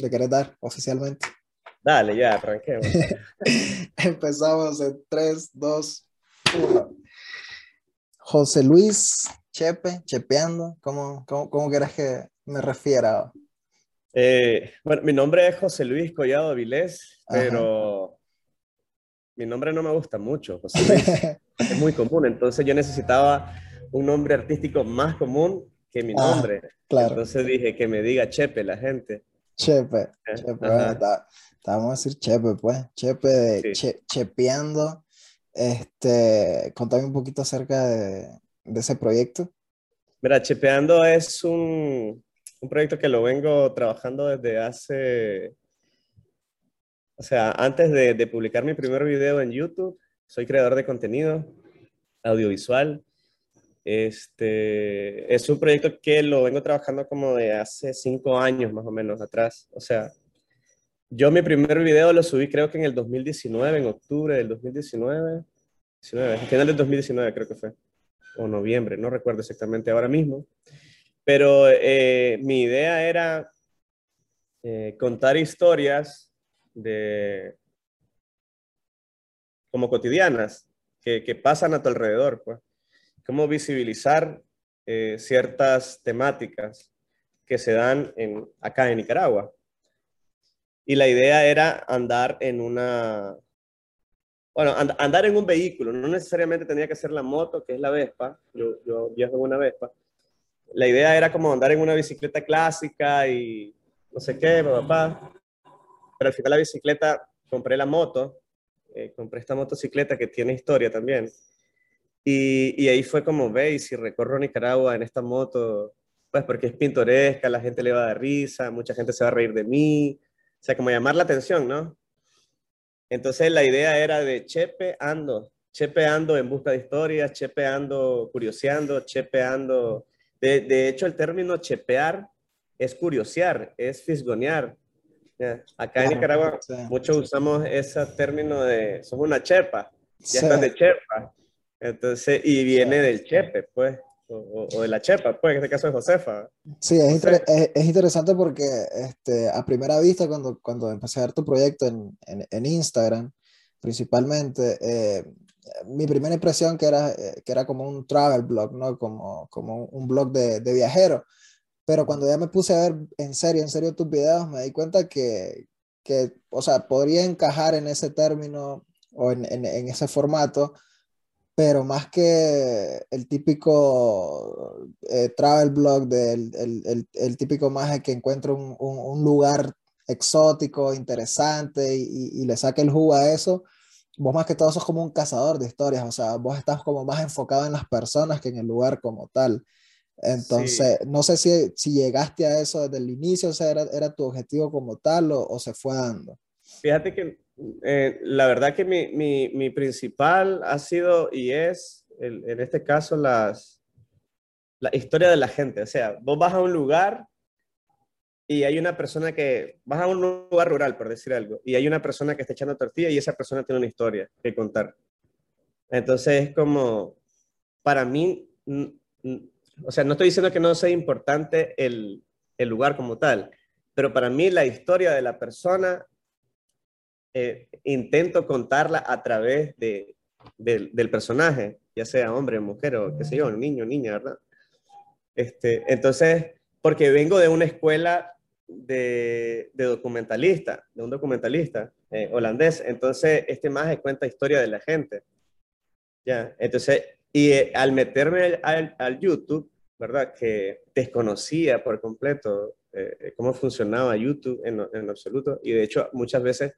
¿Le querés dar oficialmente? Dale, ya, arranquemos. Empezamos en 3, 2, 1. José Luis Chepe, chepeando, ¿cómo, cómo, cómo querés que me refiera? Eh, bueno, mi nombre es José Luis Collado Vilés, pero mi nombre no me gusta mucho, José Luis. es muy común, entonces yo necesitaba un nombre artístico más común que mi ah, nombre. claro. Entonces dije que me diga Chepe la gente. Chepe, Chepe, bueno, vamos a decir Chepe, pues. Chepe de Chepeando. Este, contame un poquito acerca de, de ese proyecto. Mira, Chepeando es un, un proyecto que lo vengo trabajando desde hace, o sea, antes de, de, publicar mi primer video en YouTube, soy creador de contenido audiovisual. Este, es un proyecto que lo vengo trabajando como de hace cinco años más o menos atrás. O sea, yo mi primer video lo subí creo que en el 2019, en octubre del 2019, 19, final del 2019 creo que fue, o noviembre, no recuerdo exactamente ahora mismo. Pero eh, mi idea era eh, contar historias de como cotidianas que, que, pasan a tu alrededor, pues. Cómo visibilizar eh, ciertas temáticas que se dan en, acá en Nicaragua. Y la idea era andar en una, bueno, andar en un vehículo, no necesariamente tenía que ser la moto, que es la Vespa, yo, yo viajo en una Vespa, la idea era como andar en una bicicleta clásica y no sé qué, papá. Pero al final la bicicleta, compré la moto, eh, compré esta motocicleta que tiene historia también. Y, y ahí fue como, veis, si recorro Nicaragua en esta moto, pues porque es pintoresca, la gente le va a dar risa, mucha gente se va a reír de mí. O sea, como llamar la atención, ¿no? Entonces la idea era de chepe ando, chepe ando en busca de historias, chepe ando curioseando, chepe ando de, hecho, el término chepear es curiosear, es fisgonear. Acá en Nicaragua muchos usamos ese término de somos una chepa, ya estás de chepa. Entonces, y viene del chepe, pues, o, de la chepa, pues, en este caso es Josefa. Sí, es, es, interesante porque este, a primera vista, cuando, cuando empecé a ver tu proyecto en, en, en Instagram, principalmente, eh, mi primera impresión que era, eh, que era como un travel blog, ¿no? Como, como un blog de, de viajero. Pero cuando ya me puse a ver en serio, en serio tus videos, me di cuenta que, que o sea, podría encajar en ese término o en, en, ese formato, pero más que el típico eh, travel blog del el, el, el, típico más que encuentra un, un, un, lugar exótico, interesante y, y, le saque el jugo a eso, vos más que todo sos como un cazador de historias, o sea, vos estás como más enfocado en las personas que en el lugar como tal. Entonces, no sé si, si llegaste a eso desde el inicio, o sea, era, era tu objetivo como tal o, o se fue dando. Fíjate que eh, la verdad que mi, mi, principal ha sido y es, en este caso, las, la historia de la gente. O sea, vos vas a un lugar y hay una persona que, vas a un lugar rural, por decir algo, y hay una persona que está echando tortilla y esa persona tiene una historia que contar. Entonces es como, para mí, o sea, no estoy diciendo que no sea importante el, el lugar como tal, pero para mí la historia de la persona eh, intento contarla a través de, del personaje, ya sea hombre, mujer o qué sé yo, niño, niña, ¿verdad? Este, entonces, porque vengo de una escuela de, documentalista, de un documentalista eh, holandés. Entonces, este más cuenta historia de la gente. Ya, entonces, y eh, al meterme al, al, YouTube, ¿verdad? Que desconocía por completo eh, cómo funcionaba YouTube en, en, absoluto. Y de hecho, muchas veces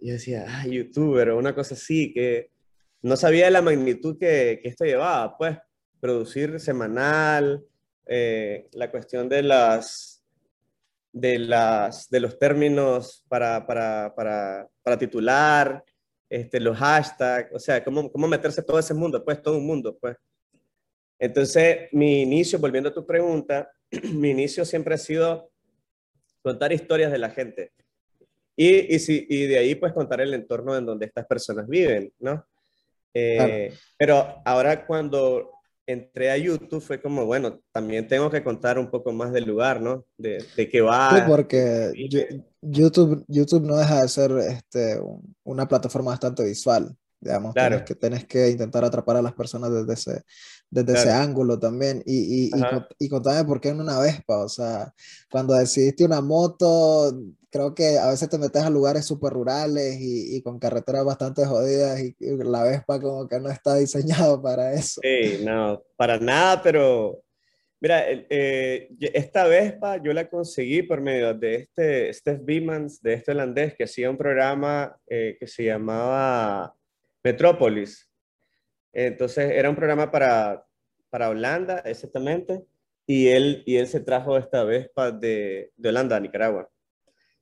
yo decía, ah, YouTuber o una cosa así, que no sabía la magnitud que, que esto llevaba, pues, producir semanal, la cuestión de las de, las, de los términos para, para, para, para titular, este, los hashtags, o sea, cómo, cómo meterse todo ese mundo, pues todo un mundo, pues. Entonces, mi inicio, volviendo a tu pregunta, mi inicio siempre ha sido contar historias de la gente. Y, y, si, y de ahí, pues, contar el entorno en donde estas personas viven, ¿no? Eh, Pero ahora cuando entré a YouTube fue como, bueno, también tengo que contar un poco más del lugar, ¿no? De, de qué va. Sí, porque YouTube, YouTube no deja de ser este, una plataforma bastante visual. Digamos, claro. que, tenés que intentar atrapar a las personas desde ese, desde ese ángulo también. Y, y, y, contame por qué en una Vespa, o sea, cuando decidiste una moto, creo que a veces te metes a lugares súper rurales y, con carreteras bastante jodidas y, la Vespa como que no está diseñado para eso. Sí, no, para nada, pero mira, eh, esta Vespa yo la conseguí por medio de este Steph Beemans, de este holandés que hacía un programa eh, que se llamaba Metrópolis. Entonces era un programa para, para Holanda, exactamente, y él, y él se trajo esta Vespa de, de Holanda a Nicaragua.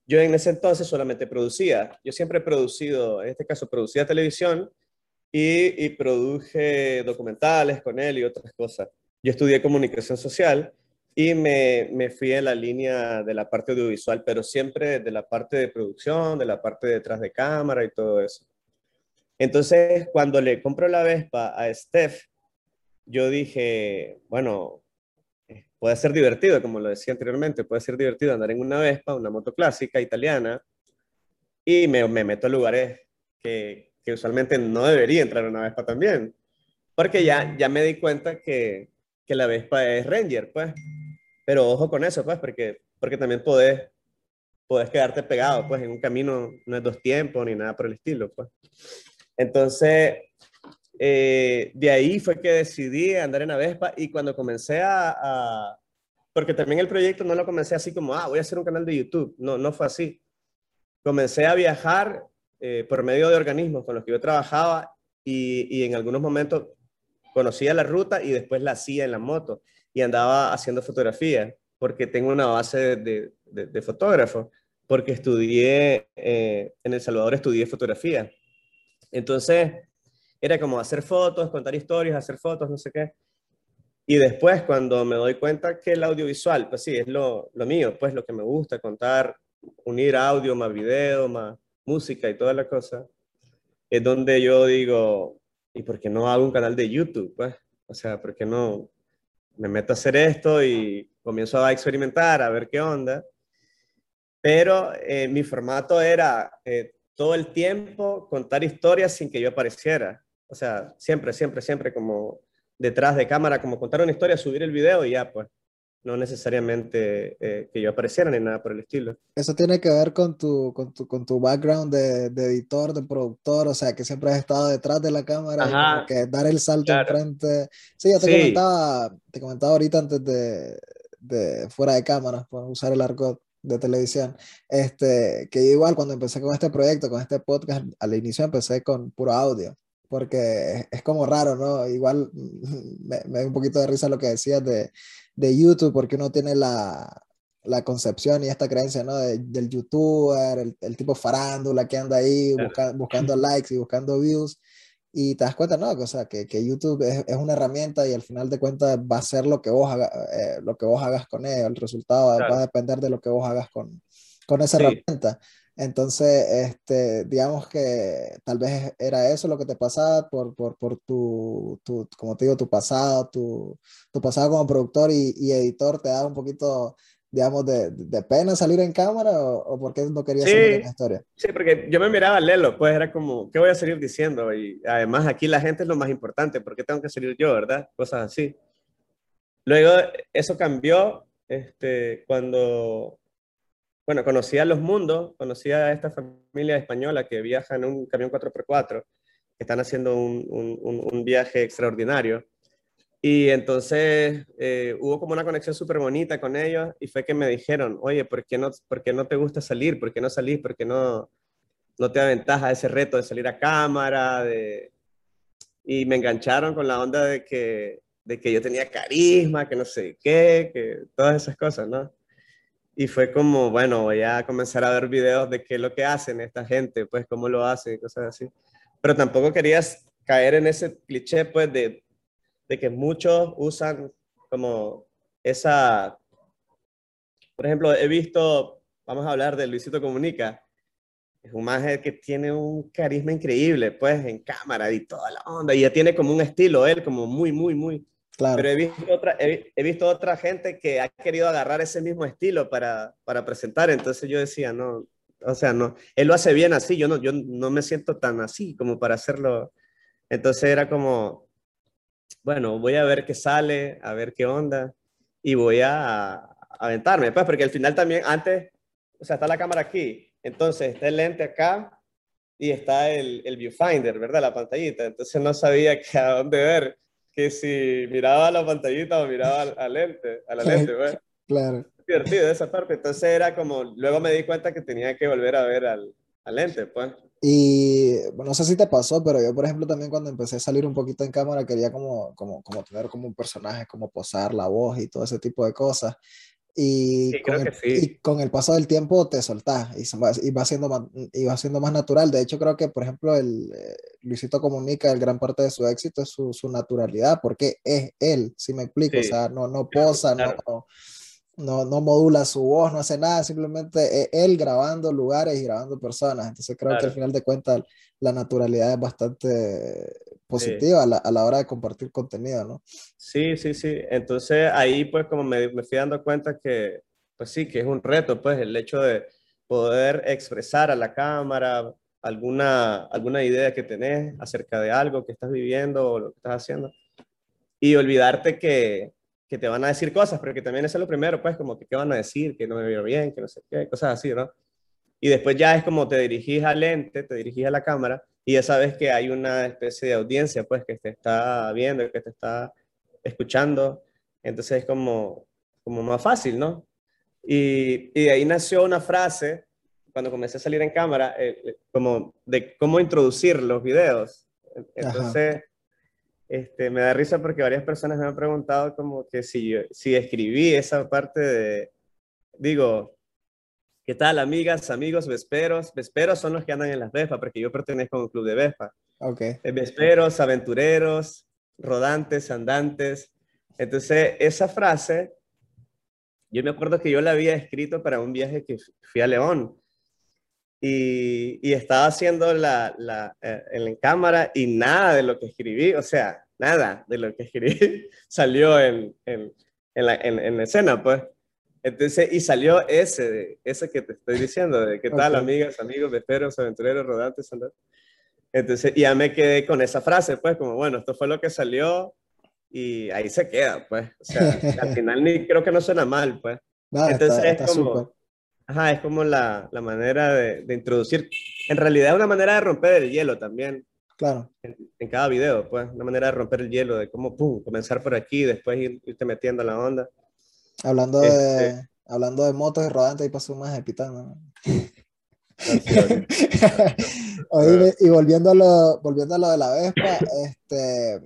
Yo en ese entonces solamente producía, yo siempre he producido, en este caso producía televisión y, produje documentales con él y otras cosas. Yo estudié comunicación social y me, me, fui en la línea de la parte audiovisual, pero siempre de la parte de producción, de la parte detrás de cámara y todo eso. Entonces, cuando le compro la Vespa a Steph, yo dije, bueno, puede ser divertido, como lo decía anteriormente, puede ser divertido andar en una Vespa, una moto clásica italiana, y me, me meto a lugares que, que, usualmente no debería entrar una Vespa también, porque ya, ya me di cuenta que, que la Vespa es Ranger, pues, pero ojo con eso, pues, porque, porque también podés, podés quedarte pegado, pues, en un camino, no es dos tiempos ni nada por el estilo, pues. Entonces, eh, de ahí fue que decidí andar en la Vespa y cuando comencé a, Porque también el proyecto no lo comencé así como, ah, voy a hacer un canal de YouTube. No, no fue así. Comencé a viajar eh, por medio de organismos con los que yo trabajaba y, y, en algunos momentos conocía la ruta y después la hacía en la moto y andaba haciendo fotografía porque tengo una base de, de, fotógrafo, porque estudié, eh, en El Salvador estudié fotografía. Entonces, era como hacer fotos, contar historias, hacer fotos, no sé qué. Y después cuando me doy cuenta que el audiovisual, pues sí, es lo, lo mío, pues lo que me gusta, contar, unir audio más video, más música y toda la cosa, es donde yo digo, ¿y por qué no hago un canal de YouTube? Pues, o sea, ¿por qué no me meto a hacer esto y comienzo a experimentar, a ver qué onda? Pero eh, mi formato era eh, todo el tiempo contar historias sin que yo apareciera. O sea, siempre, siempre, siempre como detrás de cámara, como contar una historia, subir el video y ya, pues. No necesariamente eh, que yo apareciera ni nada por el estilo. Eso tiene que ver con tu, con tu, con tu background de, de editor, de productor, o sea, que siempre has estado detrás de la cámara, que dar el salto enfrente. Sí, yo te, Comentaba, te comentaba ahorita antes de, de fuera de cámara, por usar el argot de televisión, este, que igual cuando empecé con este proyecto, con este podcast, al inicio empecé con puro audio porque es como raro, ¿no? Igual me, me da un poquito de risa lo que decías de, de YouTube, porque uno tiene la, la concepción y esta creencia, ¿no? del youtuber, el, el, tipo farándula que anda ahí buscando likes y buscando views. Y te das cuenta, ¿no? O sea, que, que YouTube es, es, una herramienta y al final de cuentas va a ser lo que vos, haga, eh, lo que vos hagas con él. El resultado va a depender de lo que vos hagas con, con esa herramienta. Entonces, este, digamos que tal vez era eso lo que te pasaba por, por, por tu, tu, como te digo, tu pasado, tu, tu pasado como productor y, y, editor te da un poquito, digamos, de, de pena salir en cámara o, o por qué no querías salir en la historia? Sí, porque yo me miraba a Lelo, pues era como, ¿qué voy a salir diciendo? Y además aquí la gente es lo más importante, ¿por qué tengo que salir yo, verdad? Cosas así. Luego eso cambió este, cuando bueno, conocía Los Mundos, conocía a esta familia española que viaja en un camión 4x4, que están haciendo un, un, un viaje extraordinario. Y entonces eh, hubo como una conexión súper bonita con ellos y fue que me dijeron, oye, ¿por qué no, por qué no te gusta salir? ¿Por qué no salís? ¿Por qué no, no te aventajas ese reto de salir a cámara? De... Y me engancharon con la onda de que, de que yo tenía carisma, que no sé qué, que todas esas cosas, ¿no? Y fue como, bueno, voy a comenzar a ver videos de qué es lo que hacen esta gente, pues cómo lo hacen cosas así. Pero tampoco querías caer en ese cliché, pues, de, de que muchos usan como esa... Por ejemplo, he visto, vamos a hablar de Luisito Comunica, es un maje que tiene un carisma increíble, pues, en cámara y toda la onda, y ya tiene como un estilo, él, como muy, muy, muy, Pero he visto, otra, he, visto otra gente que ha querido agarrar ese mismo estilo para, para presentar, entonces yo decía, no, o sea, no, él lo hace bien así, yo no, yo no me siento tan así como para hacerlo. Entonces era como, bueno, voy a ver qué sale, a ver qué onda, y voy a, aventarme, pues, porque al final también, antes, o sea, está la cámara aquí, entonces está el lente acá y está el, el viewfinder, ¿verdad? La pantallita, entonces no sabía qué a dónde ver que si miraba la pantallita o miraba al, lente, a la lente, bueno. Claro. Divertido esa parte. Entonces era como, luego me di cuenta que tenía que volver a ver al, al lente, pues. Y bueno, no sé si te pasó, pero yo, por ejemplo, también cuando empecé a salir un poquito en cámara, quería como, como, como tener como un personaje, como posar la voz y todo ese tipo de cosas. Y, con el, y, con el, paso del tiempo te soltás y, va, y, va siendo más, y va siendo más natural. De hecho, creo que, por ejemplo, el, eh, Luisito Comunica, el gran parte de su éxito es su, su naturalidad, porque es él, si me explico. O sea, no, no posa, no, no, no, modula su voz, no hace nada, simplemente es él grabando lugares y grabando personas. Entonces, creo que al final de cuentas, la naturalidad es bastante positiva a, la, a, la, hora de compartir contenido, ¿no? Sí, sí, sí. Entonces ahí pues como me, me, fui dando cuenta que, pues sí, que es un reto, pues el hecho de poder expresar a la cámara alguna, alguna idea que tenés acerca de algo que estás viviendo o lo que estás haciendo. Y olvidarte que, que te van a decir cosas, pero que también eso es lo primero, pues como que qué van a decir, que no me veo bien, que no sé qué, cosas así, ¿no? Y después ya es como te dirigís al lente, te dirigís a la cámara y ya sabes que hay una especie de audiencia, pues, que te está viendo, que te está escuchando. Entonces es como, como más fácil, ¿no? Y, y de ahí nació una frase, cuando comencé a salir en cámara, eh, eh, como de cómo introducir los videos. Entonces, este, me da risa porque varias personas me han preguntado como que si, si escribí esa parte de, digo, ¿Qué tal, amigas, amigos, vesperos? Vesperos son los que andan en las Vespas, porque yo pertenezco a un club de Vespa. Ok. Eh, vesperos, aventureros, rodantes, andantes. Entonces, esa frase, yo me acuerdo que yo la había escrito para un viaje que fui a León. Y, y estaba haciendo la, la eh, en cámara y nada de lo que escribí, o sea, nada de lo que escribí salió en, en, en, la, en escena, pues. Entonces, y salió ese, ese que te estoy diciendo, de qué tal, amigas, amigos, vesperos, aventureros, rodantes, Entonces, ya me quedé con esa frase, pues, como, bueno, esto fue lo que salió y ahí se queda, pues. O sea, al final ni creo que no suena mal, pues. Entonces, es como, ajá, es como la, la manera de, de, introducir, en realidad es una manera de romper el hielo también. Claro. En, en, cada video, pues, una manera de romper el hielo, de cómo, pum, comenzar por aquí, después ir, irte metiendo la onda. Hablando de, este hablando de motos y rodantes, ahí pasó más epitano. Oye, y volviendo a, lo, volviendo a lo de la Vespa, este,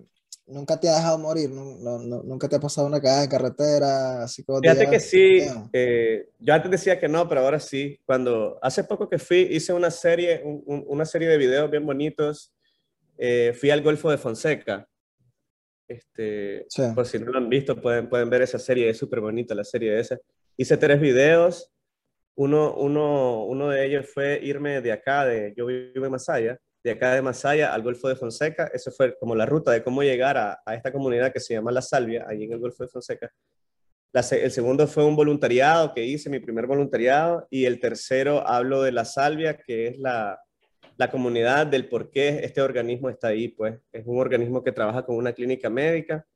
nunca te ha dejado morir, no, no, nunca te ha pasado una caída de carretera, así como Fíjate que sí, eh, yo antes decía que no, pero ahora sí. Cuando hace poco que fui, hice una serie, un, una serie de videos bien bonitos. Eh, fui al Golfo de Fonseca este, Por si no lo han visto, pueden, pueden ver esa serie, es súper bonita la serie esa. Hice tres videos, uno, uno, uno de ellos fue irme de acá, de, yo vivo en Masaya, de acá de Masaya al Golfo de Fonseca, eso fue como la ruta de cómo llegar a, a esta comunidad que se llama La Salvia, ahí en el Golfo de Fonseca. La, el segundo fue un voluntariado que hice, mi primer voluntariado, y el tercero hablo de La Salvia, que es la, la comunidad del por qué este organismo está ahí, pues es un organismo que trabaja con una clínica médica.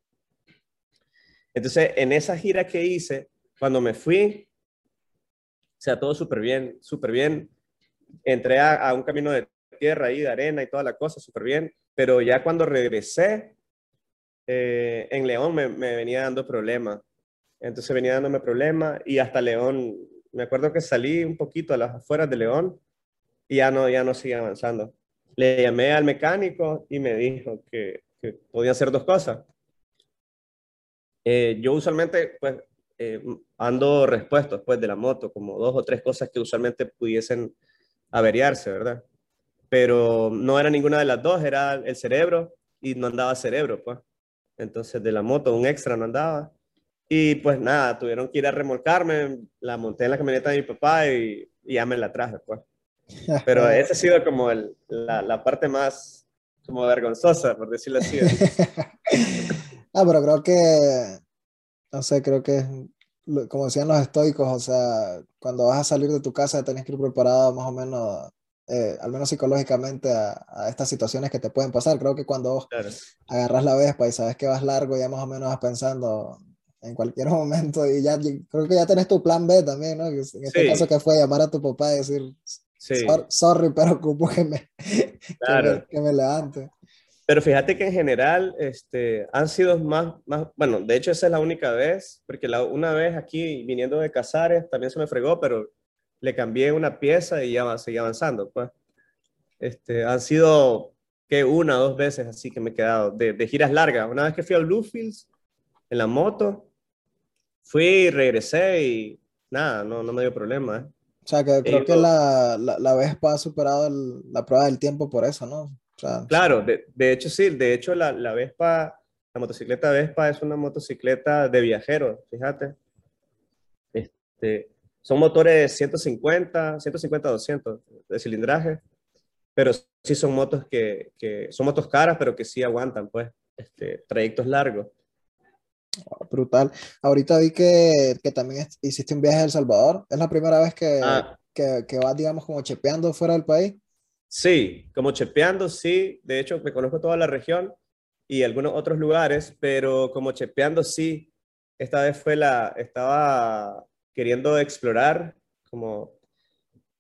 Entonces, en esa gira que hice, cuando me fui, o sea, todo súper bien, súper bien. Entré a, un camino de tierra ahí, de arena y toda la cosa, súper bien. Pero ya cuando regresé, eh, en León me, me, venía dando problemas. Entonces venía dándome problemas y hasta León, me acuerdo que salí un poquito a las afueras de León ya no, ya no sigue avanzando. Le llamé al mecánico y me dijo que, podía hacer dos cosas. Eh, yo usualmente, pues, eh, ando respuestos, pues, de la moto, como dos o tres cosas que usualmente pudiesen averiarse, ¿verdad? Pero no era ninguna de las dos, era el cerebro y no andaba cerebro, pues. Entonces, de la moto, un extra no andaba. Y pues nada, tuvieron que ir a remolcarme, la monté en la camioneta de mi papá y, y ya me la traje, pues. Pero esa ha sido como la, la, parte más como vergonzosa, por decirlo así. Ah, pero creo que, no sé, creo que como decían los estoicos, o sea, cuando vas a salir de tu casa tenés que ir preparado más o menos, eh, al menos psicológicamente, a, estas situaciones que te pueden pasar. Creo que cuando vos agarras la Vespa y sabes que vas largo, ya más o menos vas pensando en cualquier momento y ya creo que ya tenés tu plan B también, ¿no? En este caso que fue llamar a tu papá y decir, sorry, pero ocupo que me, que me levante. Pero fíjate que en general este, han sido más, más, bueno, de hecho esa es la única vez, porque la, una vez aquí viniendo de Casares también se me fregó, pero le cambié una pieza y ya seguí avanzando. Pues. Este, han sido que una o dos veces así que me he quedado de, de, giras largas. Una vez que fui a Bluefields en la moto, fui regresé y nada, no, no me dio problema. ¿eh? O sea, que creo que la, la, la Vespa ha superado la prueba del tiempo por eso, ¿no? claro, de, de, hecho sí, de hecho la, la, Vespa, la motocicleta Vespa es una motocicleta de viajeros, fíjate. Este, son motores 150, 150, 200 de cilindraje, pero sí son motos que, que son motos caras, pero que sí aguantan, pues, este, trayectos largos. Ah, brutal. Ahorita vi que, que, también hiciste un viaje a El Salvador. ¿Es la primera vez que, ah. que, que vas, digamos, como chepeando fuera del país? Sí, como chepeando, sí. De hecho, me conozco toda la región y algunos otros lugares, pero como chepeando, sí. Esta vez fue la, estaba queriendo explorar, como,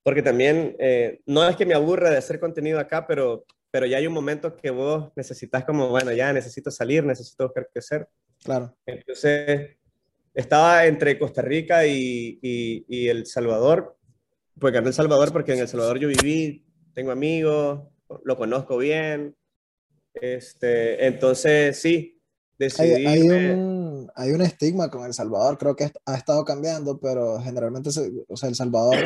porque también, eh, no es que me aburra de hacer contenido acá, pero, pero ya hay un momento que vos necesitas como, bueno, ya necesito salir, necesito buscar crecer. Claro. Entonces, estaba entre Costa Rica y, y, y El Salvador, pues gané El Salvador porque en El Salvador yo viví tengo amigos, lo conozco bien. Este, entonces, sí, decidí. Hay, un, hay, un, estigma con El Salvador, creo que ha estado cambiando, pero generalmente, o sea, El Salvador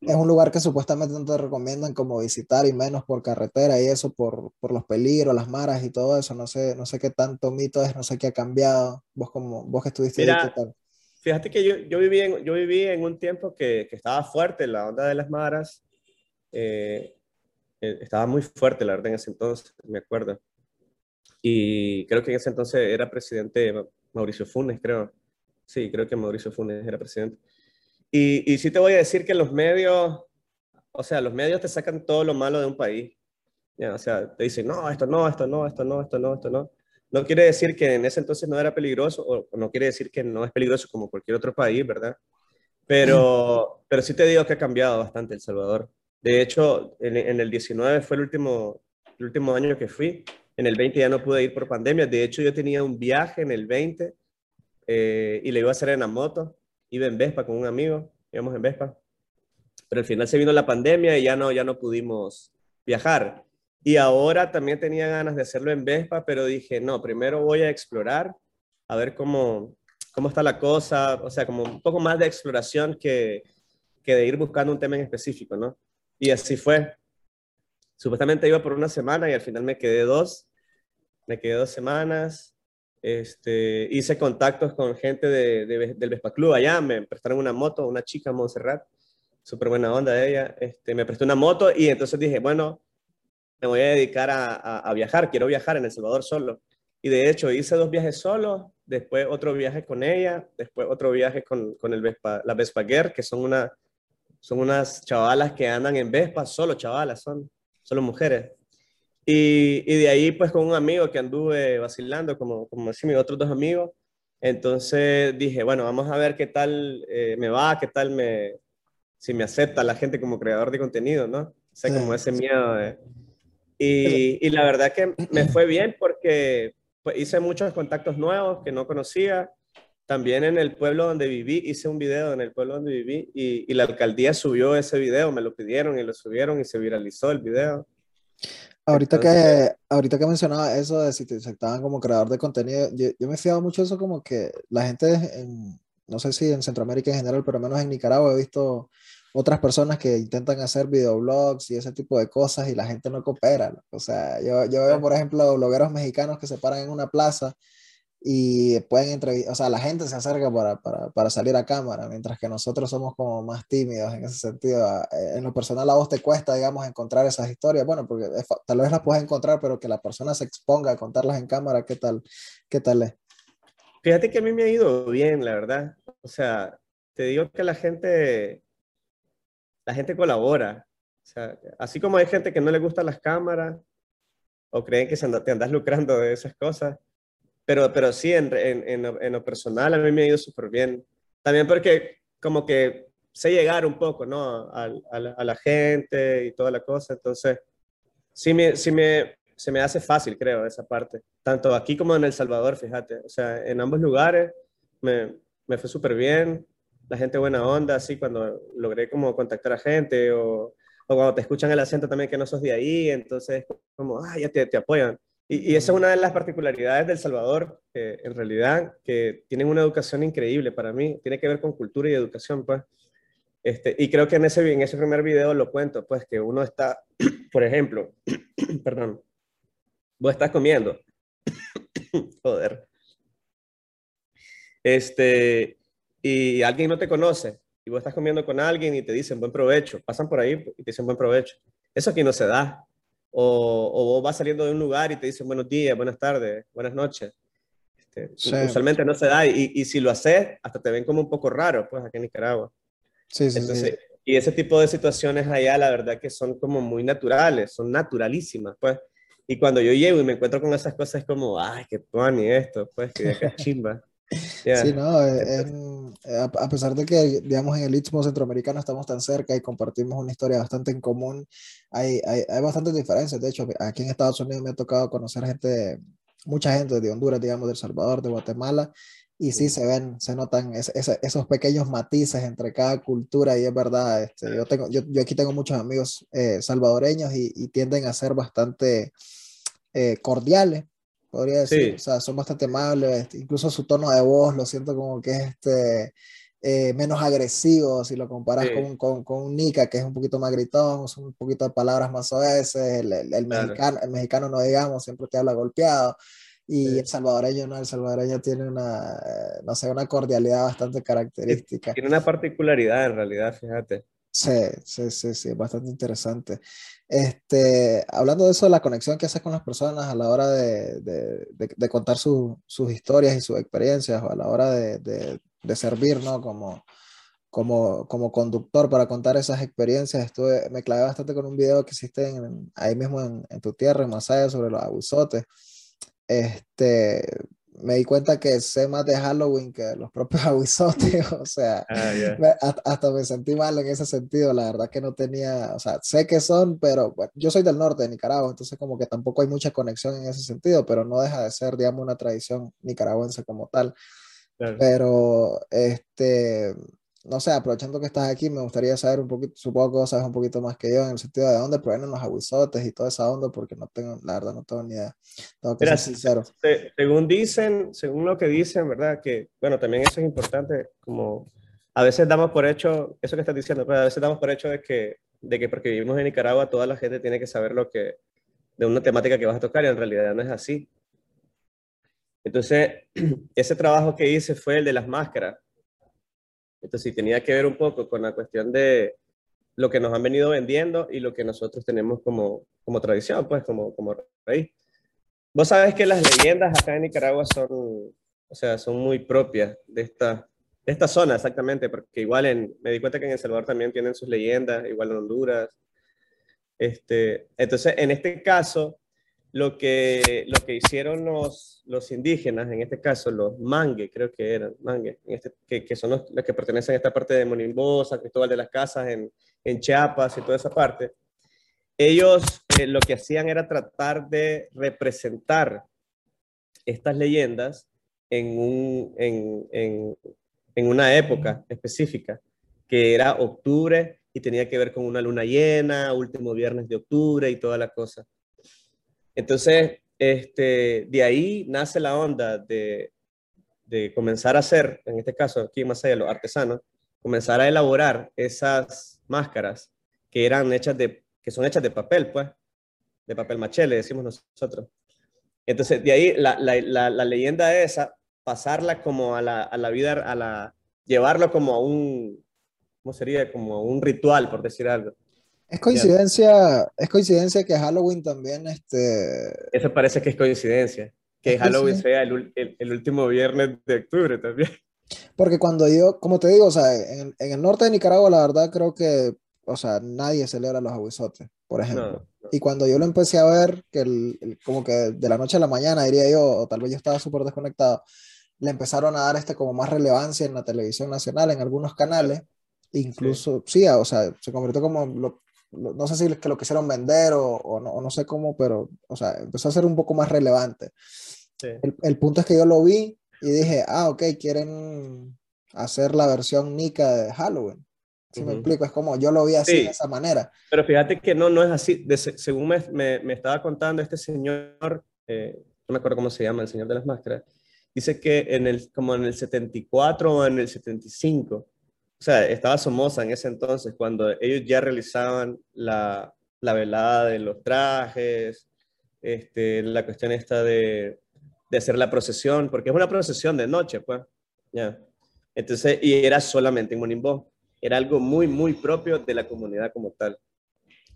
es un lugar que supuestamente no te recomiendan como visitar y menos por carretera y eso, por, por los peligros, las maras y todo eso. No sé, no sé qué tanto mito es, no sé qué ha cambiado. Vos, como, vos que estuviste Mira, ahí, ¿qué tal? Fíjate que yo, yo, viví en, yo viví en un tiempo que, que estaba fuerte la onda de las maras eh, eh, estaba muy fuerte, la verdad, en ese entonces, me acuerdo. Y creo que en ese entonces era presidente Mauricio Funes, creo. Sí, creo que Mauricio Funes era presidente. Y, y sí te voy a decir que los medios, o sea, los medios te sacan todo lo malo de un país. Ya, o sea, te dicen, no, esto no, esto no, esto no, esto no, esto no. No quiere decir que en ese entonces no era peligroso, o no quiere decir que no es peligroso como cualquier otro país, ¿verdad? Pero, pero sí te digo que ha cambiado bastante El Salvador. De hecho, en, el 19 fue el último, el último año que fui. En el 20 ya no pude ir por pandemia. De hecho, yo tenía un viaje en el 20 eh, y le iba a hacer en la moto. Iba en Vespa con un amigo, íbamos en Vespa. Pero al final se vino la pandemia y ya no, ya no pudimos viajar. Y ahora también tenía ganas de hacerlo en Vespa, pero dije, no, primero voy a explorar, a ver cómo, cómo está la cosa, o sea, como un poco más de exploración que, que de ir buscando un tema en específico, ¿no? Y así fue. Supuestamente iba por una semana y al final me quedé dos. Me quedé dos semanas. Este, hice contactos con gente de, del Vespa Club allá. Me prestaron una moto, una chica, Montserrat. Súper buena onda de ella. Este, me prestó una moto y entonces dije, bueno, me voy a dedicar a, a, viajar. Quiero viajar en El Salvador solo. Y de hecho hice dos viajes solo, después otro viaje con ella, después otro viaje con, con el Vespa, la Vespa Guerre, que son una, son unas chavalas que andan en Vespa, solo chavalas, son solo mujeres. Y, y, de ahí, pues, con un amigo que anduve vacilando, como, como así mis otros dos amigos. Entonces dije, bueno, vamos a ver qué tal eh, me va, qué tal me, si me acepta la gente como creador de contenido, ¿no? O sea, como ese miedo. Y, y, la verdad que me fue bien porque pues, hice muchos contactos nuevos que no conocía. También en el pueblo donde viví, hice un video en el pueblo donde viví y, la alcaldía subió ese video, me lo pidieron y lo subieron y se viralizó el video. Ahorita, que, ahorita que mencionaba eso de si te aceptaban como creador de contenido, yo, me he fijado mucho eso como que la gente, en, no sé si en Centroamérica en general, pero menos en Nicaragua he visto otras personas que intentan hacer videoblogs y ese tipo de cosas y la gente no coopera. O sea, yo, yo veo, por ejemplo, blogueros mexicanos que se paran en una plaza y pueden entrevistar, o sea, la gente se acerca para, para, para, salir a cámara, mientras que nosotros somos como más tímidos en ese sentido. Eh, en lo personal a vos te cuesta, digamos, encontrar esas historias, bueno, porque tal vez las puedes encontrar, pero que la persona se exponga a contarlas en cámara, ¿qué tal, qué tal es? Fíjate que a mí me ha ido bien, la verdad. O sea, te digo que la gente, la gente colabora. O sea, así como hay gente que no le gustan las cámaras o creen que te andas lucrando de esas cosas, pero, pero sí, en, en, en, lo personal a mí me ha ido súper bien. También porque como que sé llegar un poco, ¿no? A, a, la, gente y toda la cosa. Entonces, sí me, sí me, se me hace fácil, creo, esa parte. Tanto aquí como en El Salvador, fíjate. O sea, en ambos lugares me, me fue súper bien. La gente buena onda, así, cuando logré como contactar a gente o, o cuando te escuchan el acento también que no sos de ahí, entonces como, ah, ya te, te apoyan. Y, esa es una de las particularidades del Salvador, en realidad, que tienen una educación increíble para mí, tiene que ver con cultura y educación, pues. Este, y creo que en ese, en ese primer video lo cuento, pues, que uno está, por ejemplo, perdón, vos estás comiendo, joder, este, y alguien no te conoce, y vos estás comiendo con alguien y te dicen buen provecho, pasan por ahí y te dicen buen provecho. Eso aquí no se da o, o, vos vas saliendo de un lugar y te dicen buenos días, buenas tardes, buenas noches. Este, Usualmente no se da y, y, si lo haces, hasta te ven como un poco raro, pues, aquí en Nicaragua. Sí, sí, sí. Y ese tipo de situaciones allá, la verdad que son como muy naturales, son naturalísimas, pues. Y cuando yo llego y me encuentro con esas cosas, es como, ay, qué y esto, pues, que chimba. Sí, no, eh, eh, a pesar de que, digamos, en el Istmo Centroamericano estamos tan cerca y compartimos una historia bastante en común, hay, hay, hay bastantes diferencias. De hecho, aquí en Estados Unidos me ha tocado conocer gente, mucha gente de Honduras, digamos, de El Salvador, de Guatemala, y sí se ven, se notan esos pequeños matices entre cada cultura y es verdad, este, yo, tengo, yo, yo aquí tengo muchos amigos eh, salvadoreños y, y, tienden a ser bastante cordiales podría decir. O sea, son bastante amables, incluso su tono de voz lo siento como que es este, eh, menos agresivo si lo comparas con, con, con, un Nika que es un poquito más gritón, son un poquito de palabras más suaves, el, el, mexicano, el mexicano no digamos, siempre te habla golpeado. Y el salvadoreño, ¿no? El salvadoreño tiene una, eh, no sé, una cordialidad bastante característica. Tiene una particularidad en realidad, fíjate. Sí, sí, sí, sí, bastante interesante. Este, hablando de eso, la conexión que haces con las personas a la hora de, de, de, contar sus historias y sus experiencias o a la hora de, servir, ¿no? Como, como, como conductor para contar esas experiencias. Estuve, me clavé bastante con un video que hiciste ahí mismo en, en, tu tierra, en Masaya, sobre los abusotes. Este, me di cuenta que sé más de Halloween que los propios aguizotes, o sea, ah, hasta me sentí mal en ese sentido, la verdad que no tenía, o sea, sé que son, pero bueno, yo soy del norte de Nicaragua, entonces como que tampoco hay mucha conexión en ese sentido, pero no deja de ser, digamos, una tradición nicaragüense como tal. Pero, este, no sé, aprovechando que estás aquí, me gustaría saber un poquito, supongo que sabes un poquito más que yo en el sentido de dónde provienen los aguizotes y toda esa onda, porque no tengo, la verdad, no tengo ni idea. Tengo que ser sincero. según dicen, según lo que dicen, ¿verdad? Que, bueno, también eso es importante, como a veces damos por hecho, eso que estás diciendo, pero a veces damos por hecho de que, de que porque vivimos en Nicaragua, toda la gente tiene que saber lo que, de una temática que vas a tocar, y en realidad no es así. Entonces, ese trabajo que hice fue el de las máscaras entonces, sí, tenía que ver un poco con la cuestión de lo que nos han venido vendiendo y lo que nosotros tenemos como, como tradición, pues, como, como raíz. Vos sabés que las leyendas acá en Nicaragua son, o sea, son muy propias de esta, de esta zona, exactamente, porque igual en, me di cuenta que en El Salvador también tienen sus leyendas, igual en Honduras. Este, entonces, en este caso, lo que, lo que hicieron los, los indígenas, en este caso los mangue, creo que eran mangue, este, que, que, son los, que pertenecen a esta parte de Monimbo, San Cristóbal de las Casas, en, en Chiapas y toda esa parte, ellos eh, lo que hacían era tratar de representar estas leyendas en, un, en, en, en una época específica, que era octubre y tenía que ver con una luna llena, último viernes de octubre y toda la cosa. Entonces, este, de ahí nace la onda de, de comenzar a hacer, en este caso aquí en Masaya, los artesanos, comenzar a elaborar esas máscaras que eran hechas de, que son hechas de papel, pues, de papel maché, decimos nosotros. Entonces, de ahí la, la, la, leyenda esa, pasarla como a la, a la vida, a la, llevarlo como a un, ¿cómo sería? Como un ritual, por decir algo. Es coincidencia, es coincidencia que Halloween también, este... Eso parece que es coincidencia, que Halloween sea el, el, el, último viernes de octubre también. Porque cuando yo, como te digo, o sea, en, en, el norte de Nicaragua, la verdad creo que, o sea, nadie celebra los aguizotes, por ejemplo. No, no. Y cuando yo lo empecé a ver, que el, como que de la noche a la mañana, diría yo, o tal vez yo estaba súper desconectado, le empezaron a dar este como más relevancia en la televisión nacional, en algunos canales, incluso, sí, sí o sea, se convirtió como, lo, no sé si es que lo quisieron vender o, o, no, o, no, sé cómo, pero, o sea, empezó a ser un poco más relevante. Sí. El, el, punto es que yo lo vi y dije, ah, ok, quieren hacer la versión Nika de Halloween. Si uh -huh. me explico, es como yo lo vi así, sí. de esa manera. Pero fíjate que no, no es así. De, según me, me, me, estaba contando este señor, eh, no me acuerdo cómo se llama, el señor de las máscaras, dice que en el, como en el 74 o en el 75, o sea, estaba Somoza en ese entonces, cuando ellos ya realizaban la, la velada de los trajes, este, la cuestión esta de, de, hacer la procesión, porque es una procesión de noche, pues, ya. Entonces, y era solamente en Monimbó, era algo muy, muy propio de la comunidad como tal,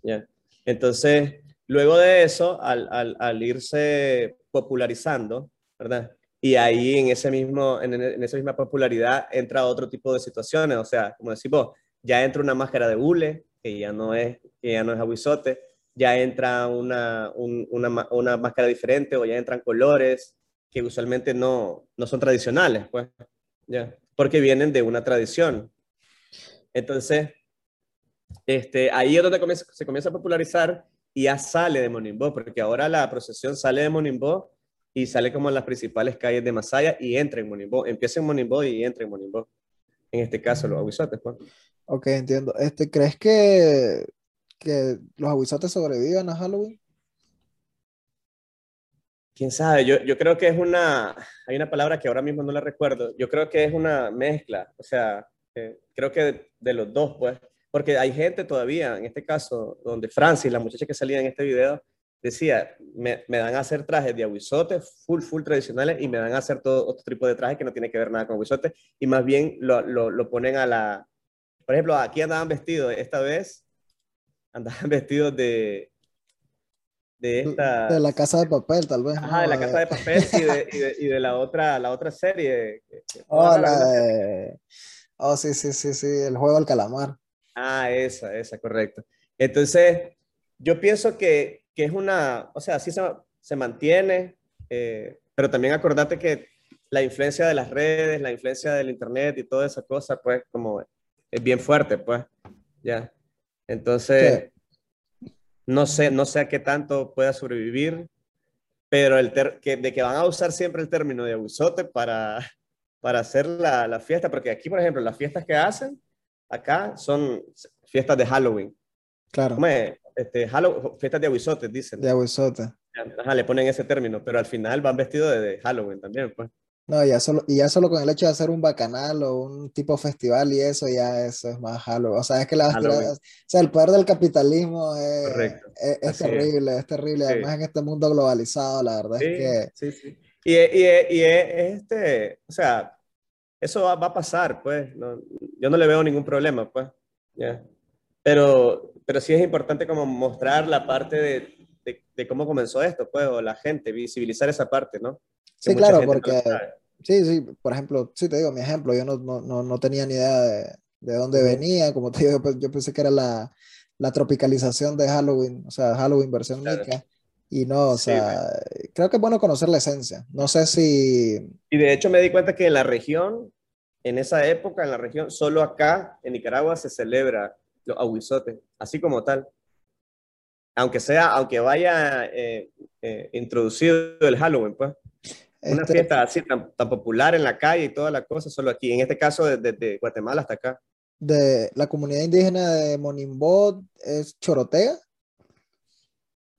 ya. Entonces, luego de eso, al, al irse popularizando, ¿verdad? Y ahí en, ese mismo, en, en, esa misma popularidad entra otro tipo de situaciones, o sea, como decimos, ya entra una máscara de hule, que ya no es, que ya no es aguizote, ya entra una, un, una, una, máscara diferente o ya entran colores que usualmente no, no son tradicionales, pues, ya, porque vienen de una tradición. Entonces, este, ahí es donde comienza, se comienza a popularizar y ya sale de Monimbó, porque ahora la procesión sale de Monimbó y sale como en las principales calles de Masaya y entra en Monimbó. Empieza en Monimbó y entra en Monimbó. En este caso, los aguizotes. Pues. Ok, entiendo. Este, ¿Crees que, que los aguizotes sobrevivan a Halloween? Quién sabe, yo, yo creo que es una, hay una palabra que ahora mismo no la recuerdo, yo creo que es una mezcla, o sea, eh, creo que de, de, los dos, pues, porque hay gente todavía, en este caso, donde Francis, la muchacha que salía en este video, decía, me, me, dan a hacer trajes de aguizote full, full tradicionales y me dan a hacer todo otro tipo de trajes que no tiene que ver nada con aguizote y más bien lo, lo, lo, ponen a la... Por ejemplo, aquí andaban vestidos, esta vez andaban vestidos de... De, esta... de la casa de papel, tal vez. Ajá, de la casa de papel y de, y de, y de la, otra, la otra serie. Oh, la de... oh, sí, sí, sí, sí, el juego del calamar. Ah, esa, esa, correcto. Entonces, yo pienso que que es una, o sea, sí se, se mantiene, eh, pero también acordate que la influencia de las redes, la influencia del internet y toda esa cosa, pues como es bien fuerte, pues, ya. Entonces, sí. no sé, no sé a qué tanto pueda sobrevivir, pero el que, de que van a usar siempre el término de abusote para, para hacer la, la fiesta, porque aquí, por ejemplo, las fiestas que hacen acá son fiestas de Halloween. Claro. Este, Halloween, fiestas de aguizotes, dicen. De aguizote. Ajá, le ponen ese término, pero al final van vestidos de, de, Halloween también, pues. No, ya solo, y ya solo con el hecho de hacer un bacanal o un tipo festival y eso, ya eso es más Halloween. O sea, es que la o sea, el poder del capitalismo es, es, es terrible, es, es terrible. Sí. Además, en este mundo globalizado, la verdad sí, es que. Sí, sí. Y, y, y es este, o sea, eso va, va a pasar, pues. No, yo no le veo ningún problema, pues. Yeah. Pero, pero sí es importante como mostrar la parte de, de, de, cómo comenzó esto, pues, o la gente, visibilizar esa parte, ¿no? Que sí, claro, porque, no sí, sí, por ejemplo, sí te digo mi ejemplo, yo no, no, no tenía ni idea de, de dónde venía, como te digo, yo pensé que era la, la tropicalización de Halloween, o sea, Halloween versión claro. Nica, y no, o sea, sí, creo que es bueno conocer la esencia, no sé si... Y de hecho me di cuenta que en la región, en esa época, en la región, solo acá, en Nicaragua, se celebra los aguizotes, así como tal. Aunque sea, aunque vaya eh, eh, introducido el Halloween, pues. Una este... fiesta así tan, tan, popular en la calle y toda la cosa, solo aquí, en este caso desde de, de Guatemala hasta acá. De la comunidad indígena de Monimbó es Chorotega.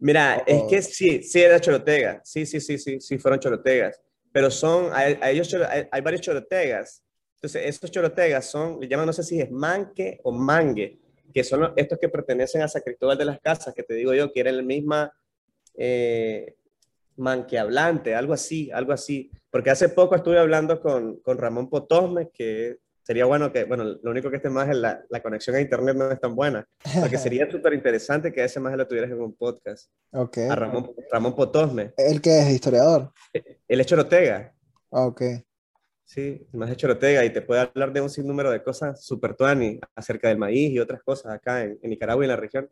Mira, oh. es que sí, sí era Chorotega, sí, sí, sí, sí, sí fueron Chorotegas, pero son, ellos hay, hay, varios Chorotegas, entonces esos Chorotegas son, le llaman, no sé si es manque o mangue, que son estos que pertenecen a San Cristóbal de las Casas, que te digo yo, que era la misma, eh, manquehablante, algo así, algo así. Porque hace poco estuve hablando con, con Ramón Potosme, que sería bueno que, bueno, lo único que esté más es la, la conexión a internet no es tan buena, porque sería súper interesante que ese más lo tuvieras en un podcast. Ok. A Ramón, Ramón Potosme. ¿El que es historiador? El hecho Ortega. Ok. Sí, más hecho Ortega y te puede hablar de un sinnúmero de cosas súper tuani acerca del maíz y otras cosas acá en, en Nicaragua y en la región.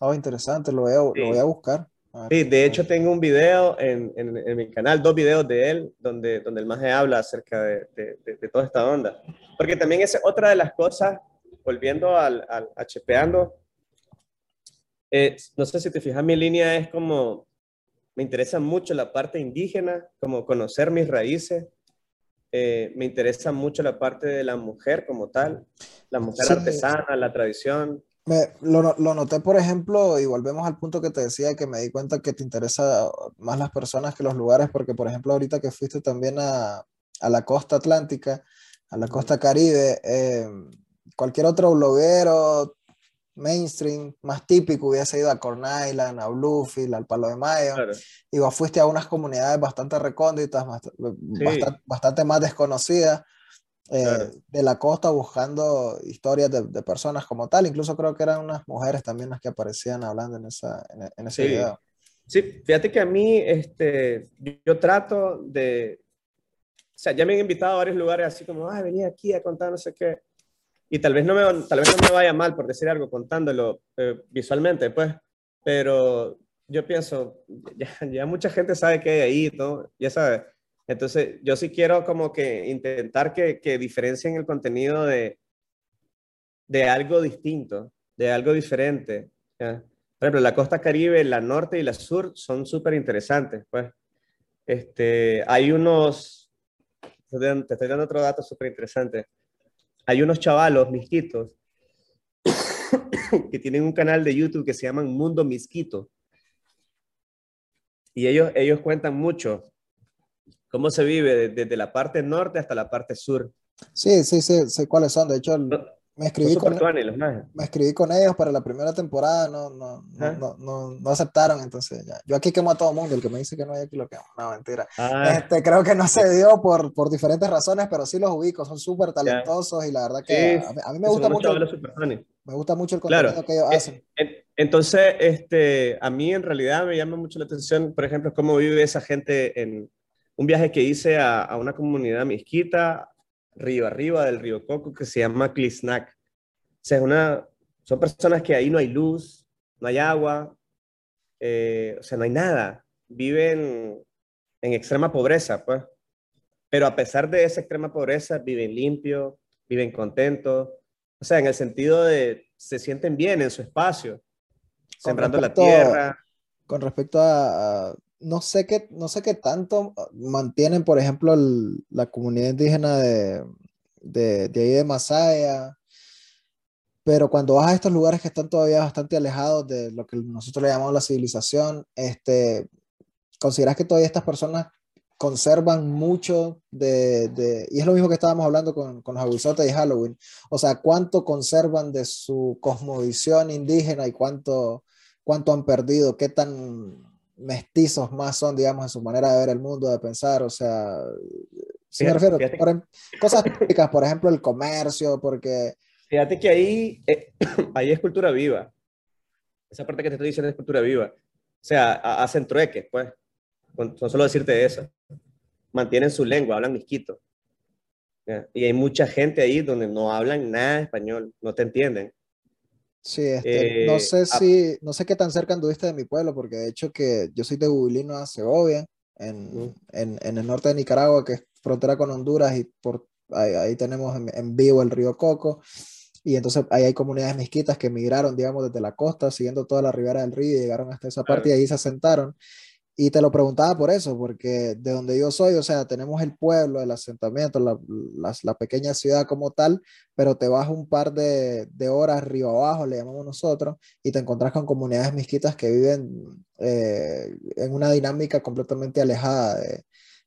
Oh, interesante, lo voy a, lo voy a buscar. A Sí, de hecho tengo un video en, en, en mi canal, dos videos de él, donde, donde el maje habla acerca de, de, de- de toda esta onda. Porque también es otra de las cosas, volviendo al, al a chepeando, eh, no sé si te fijas, mi línea es como, me interesa mucho la parte indígena, como conocer mis raíces, eh, me interesa mucho la parte de la mujer como tal, la mujer Sí. artesana, la tradición. Me- lo, lo noté, por ejemplo, y volvemos al punto que te decía, que me di cuenta que te interesa más las personas que los lugares, porque, por ejemplo, ahorita que fuiste también a, a la costa atlántica, a la costa caribe, eh, cualquier otro bloguero mainstream más típico hubiese ido a Corn Island, a Bluefield, al Palo de Mayo, Claro. y vos fuiste a unas comunidades bastante recónditas, bast- bastante, bastante más desconocidas eh, Claro. de la costa buscando historias de, de personas como tal. Incluso creo que eran unas mujeres también las que aparecían hablando en, esa, en, en ese Sí. video. Sí, fíjate que a mí, este, yo, trato de, o sea, ya me han invitado a varios lugares así como, ah, venía aquí a contar no sé qué, y tal vez no me, tal vez no me vaya mal por decir algo contándolo eh, visualmente, pues, pero yo pienso, ya, mucha gente sabe que hay ahí, ¿no? Ya sabe. Entonces, yo sí quiero como que intentar que, que diferencien el contenido de, de algo distinto, de algo diferente. Por ejemplo, la costa caribe, la norte y la sur son súper interesantes, pues. Este, hay unos, te estoy dando otro dato súper interesante. Hay unos chavalos misquitos que tienen un canal de YouTube que se llaman Mundo Misquito. Y ellos, ellos cuentan mucho cómo se vive de- desde la parte norte hasta la parte sur. Sí, sí, sí, sé cuáles son. De hecho, me escribí con, los me escribí con ellos para la primera temporada, no, no, no, Ajá. no, no, no aceptaron, entonces ya. Yo aquí quemo a todo mundo, el que me dice que no hay aquí lo quemo. No, mentira. Ah, Este, creo que no se dio por, por diferentes razones, pero sí los ubico, son súper talentosos y la verdad que Sí, a, mí, a mí me gusta mucho, tuanes. me gusta mucho el Claro. contenido que ellos Eh, hacen. en- Entonces, este, a mí en realidad me llama mucho la atención, por ejemplo, cómo vive esa gente en un viaje que hice a, a una comunidad misquita, río arriba del río Coco, que se llama Clisnac. O sea, es una, son personas que ahí no hay luz, no hay agua, eh, o sea, no hay nada. Viven en extrema pobreza, pues. Pero a pesar de esa extrema pobreza, viven limpio, viven contentos. O sea, en el sentido de se sienten bien en su espacio, sembrando la tierra. Con respecto a, a- no sé qué, no sé qué tanto mantienen, por ejemplo, la comunidad indígena de, de, de ahí de Masaya, pero cuando vas a estos lugares que están todavía bastante alejados de lo que nosotros le llamamos la civilización, este, ¿consideras que todavía estas personas conservan mucho de, de- y es lo mismo que estábamos hablando con, con los aguizotes y Halloween, o sea, cuánto conservan de su cosmovisión indígena y cuánto, cuánto han perdido, qué tan mestizos más son, digamos, en su manera de ver el mundo, de pensar, o sea, si me refiero, fíjate- por em- cosas típicas, por ejemplo, el comercio, porque Fíjate que ahí, eh, ahí es cultura viva. Esa parte que te estoy diciendo es cultura viva. O sea, ha- hacen trueques, pues. Con, con solo decirte eso. Mantienen su lengua, hablan misquito. ¿ya? Y hay mucha gente ahí donde no hablan nada de español, no te entienden. Sí, este, no Eh, sé si, no sé qué tan cerca anduviste de mi pueblo, porque de hecho que yo soy de Bubilino a Segovia, en, en, en el norte de Nicaragua, que es frontera con Honduras, y por ahí, ahí tenemos en, en vivo el río Coco, y entonces ahí hay comunidades misquitas que migraron, digamos, desde la costa, siguiendo toda la ribera del río, y llegaron hasta esa parte y ahí se asentaron. Y te lo preguntaba por eso, porque de donde yo soy, o sea, tenemos el pueblo, el asentamiento, la, la, la pequeña ciudad como tal, pero te vas un par de, de horas río abajo, le llamamos nosotros, y te encontrás con comunidades misquitas que viven eh, en una dinámica completamente alejada de,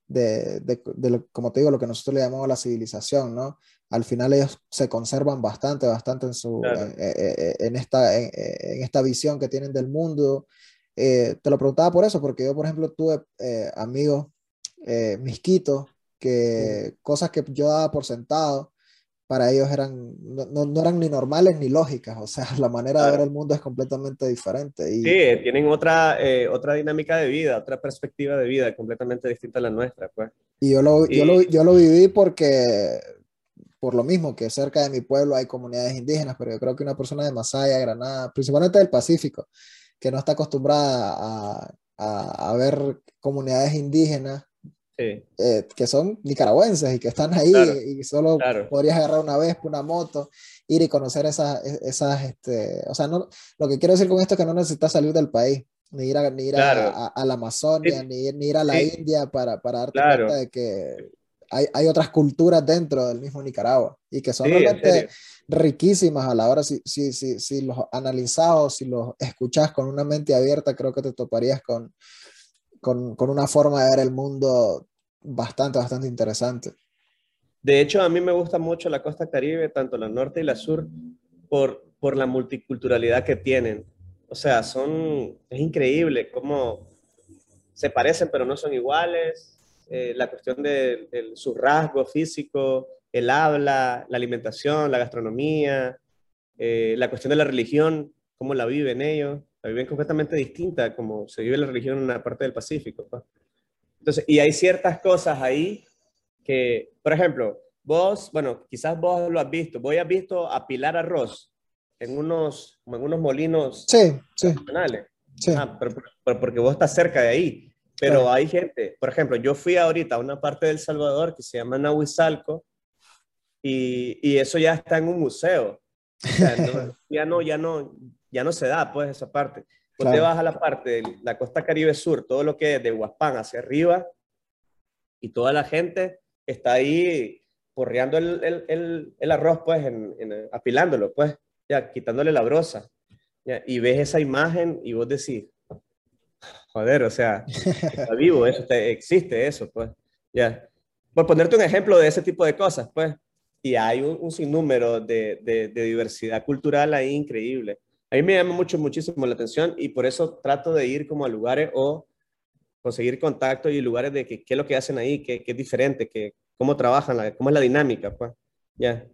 de, de, de lo, como te digo, lo que nosotros le llamamos la civilización, ¿no? Al final ellos se conservan bastante, bastante en, su, Claro. en, en- en esta, en, en esta visión que tienen del mundo te lo preguntaba por eso, porque yo, por ejemplo, tuve amigos misquitos que cosas que yo daba por sentado, para ellos eran, no, no, eran ni normales ni lógicas, o sea, la manera de ver el mundo es completamente diferente. Y, sí, tienen otra, eh, otra dinámica de vida, otra perspectiva de vida completamente distinta a la nuestra, pues. Y yo lo, Yo, lo, yo lo viví porque, por lo mismo, que cerca de mi pueblo hay comunidades indígenas, pero yo creo que una persona de Masaya, Granada, principalmente del Pacífico, que no está acostumbrada a, a, a ver comunidades indígenas, eh, que son nicaragüenses y que están ahí y solo podrías agarrar una vez una moto, ir y conocer esas, esas este, o sea, no, lo que quiero decir con esto es que no necesitas salir del país, ni ir a, ni ir a, a, la Amazonia, ni, ni, ir a la India para, para darte cuenta de que hay, hay, otras culturas dentro del mismo Nicaragua y que son realmente riquísimas a la hora, si, si, si, si los analizas si los escuchas con una mente abierta, creo que te toparías con con, con, una forma de ver el mundo bastante, bastante interesante. De hecho, a mí me gusta mucho la costa caribe, tanto la norte y la sur, por, por la multiculturalidad que tienen. O sea, son, es increíble cómo se parecen pero no son iguales. Eh, la cuestión de, su rasgo físico, el habla, la alimentación, la gastronomía, eh, la cuestión de la religión, cómo la viven ellos la viven completamente distinta como se vive la religión en una parte del Pacífico. Pues. Entonces, y hay ciertas cosas ahí que, por ejemplo, vos, bueno, quizás vos lo has visto, vos has visto apilar arroz en unos, en unos molinos sí, sí. Sí. Ah, pero, porque vos estás cerca de ahí. Pero hay gente, por ejemplo, yo fui ahorita a una parte del Salvador que se llama Nahuizalco y, y eso ya está en un museo. ya no, ya no, ya no se da, pues, esa parte. Cuando te vas a la parte de la costa caribe sur, todo lo que es de Huaspán hacia arriba, y toda la gente está ahí porreando el, el, el, arroz, pues, en, apilándolo, pues, ya, quitándole la brosa. y ves esa imagen y vos decís, joder, o sea, está vivo eso, existe eso, pues, ya. Por ponerte un ejemplo de ese tipo de cosas, pues, y hay un, un sinnúmero de, de, de, diversidad cultural ahí increíble. A mí me llama mucho, muchísimo la atención y por eso trato de ir como a lugares o conseguir contacto y lugares de qué es lo que hacen ahí, qué, es diferente, que, cómo trabajan, cómo es la dinámica, pues, ya.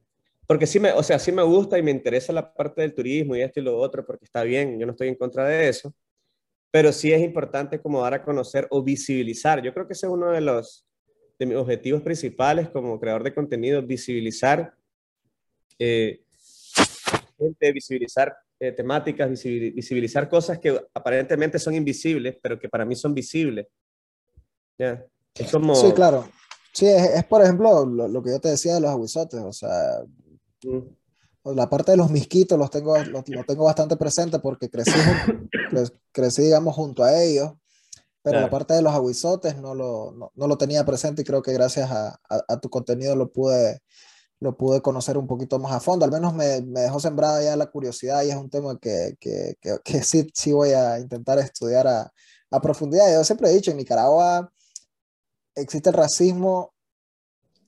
Porque sí me, o sea, sí me gusta y me interesa la parte del turismo y esto y lo otro, porque está bien, yo no estoy en contra de eso, pero sí es importante como dar a conocer o visibilizar. Yo creo que ese es uno de los de mis objetivos principales como creador de contenido, visibilizar eh, gente, visibilizar eh, temáticas, visibilizar cosas que aparentemente son invisibles, pero que para mí son visibles. Sí, claro. Sí, es, por ejemplo lo, que yo te decía de los aguizotes, o sea, mm. La parte de los misquitos los tengo, los, tengo bastante presente porque crecí, crecí, digamos, junto a ellos, pero la parte de los aguizotes no lo, no, no lo tenía presente y creo que gracias a, a tu contenido lo pude, lo pude conocer un poquito más a fondo. Al menos me, me dejó sembrada ya la curiosidad y es un tema que, que, que, sí, sí voy a intentar estudiar a, a, profundidad. Yo siempre he dicho, en Nicaragua existe el racismo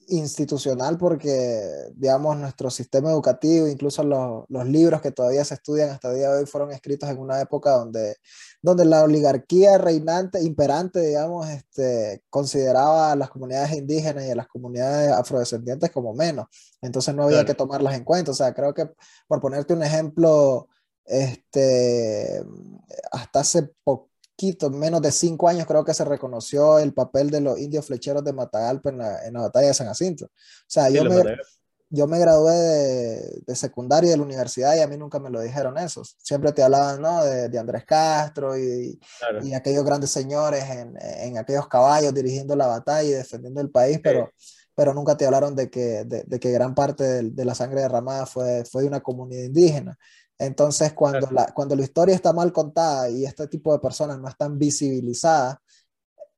institucional porque, digamos, nuestro sistema educativo, incluso los, los, libros que todavía se estudian hasta el día de hoy fueron escritos en una época donde, donde la oligarquía reinante, imperante, digamos, este, consideraba a las comunidades indígenas y a las comunidades afrodescendientes como menos. Entonces no había que tomarlas en cuenta. O sea, creo que, por ponerte un ejemplo, este, hasta hace poco menos de cinco años, creo que se reconoció el papel de los indios flecheros de Matagalpa en la, en la batalla de San Jacinto. O sea, yo, me, yo me gradué de, de, secundaria de la universidad y a mí nunca me lo dijeron eso. Siempre te hablaban, ¿no? De, de Andrés Castro y, y, aquellos grandes señores en, en, aquellos caballos dirigiendo la batalla y defendiendo el país, pero, pero nunca te hablaron de que, de, de que gran parte de, de, la sangre derramada fue, fue de una comunidad indígena. Entonces, cuando la, cuando la historia está mal contada y este tipo de personas no están visibilizadas,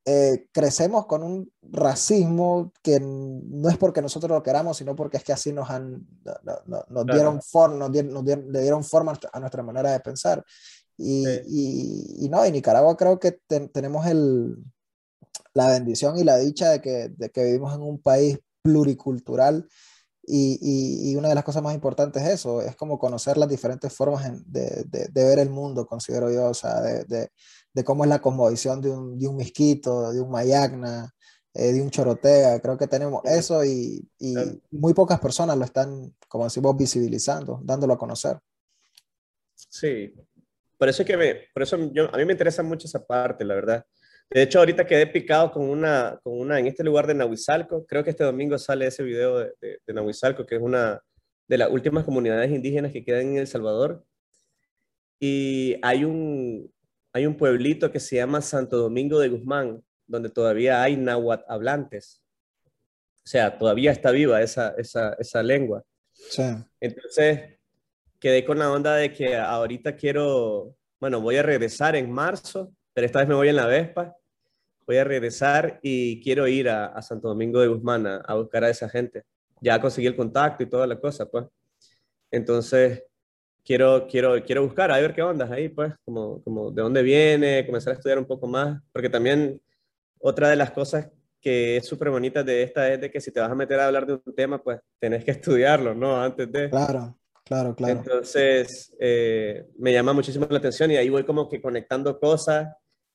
eh, crecemos con un racismo que no es porque nosotros lo queramos, sino porque es que así nos han, nos, dieron, nos, dieron, le dieron forma a nuestra manera de pensar. Y, y, y no, en Nicaragua creo que tenemos el, la bendición y la dicha de que, de que vivimos en un país pluricultural Y, y, una de las cosas más importantes es eso, es como conocer las diferentes formas de, de, de ver el mundo, considero yo, o sea, de, de cómo es la cosmovisión de un, de un misquito, de un mayagna, eh, de un chorotea. Creo que tenemos eso y, y, muy pocas personas lo están, como decimos, visibilizando, dándolo a conocer. Sí, por eso es que me, por eso yo, a mí me interesa mucho esa parte, la verdad. De hecho, ahorita quedé picado con una, con una en este lugar de Nahuizalco. Creo que este domingo sale ese video de, de, de Nahuizalco, que es una de las últimas comunidades indígenas que quedan en El Salvador. Y hay un, hay un pueblito que se llama Santo Domingo de Guzmán, donde todavía hay náhuatl hablantes. O sea, todavía está viva esa, esa, esa lengua. Sí. Entonces, quedé con la onda de que ahorita quiero, bueno, voy a regresar en marzo, pero esta vez me voy en la Vespa voy a regresar y quiero ir a, Santo Domingo de Guzmán a, buscar a esa gente. Ya conseguí el contacto y toda la cosa, pues. Entonces, quiero, quiero, quiero buscar, a ver qué onda ahí, pues, como, como de dónde viene, comenzar a estudiar un poco más, porque también otra de las cosas que es súper bonita de esta es de que si te vas a meter a hablar de un tema, pues tenés que estudiarlo, ¿no? Antes de... Claro, claro, claro. Entonces, eh, me llama muchísimo la atención y ahí voy como que conectando cosas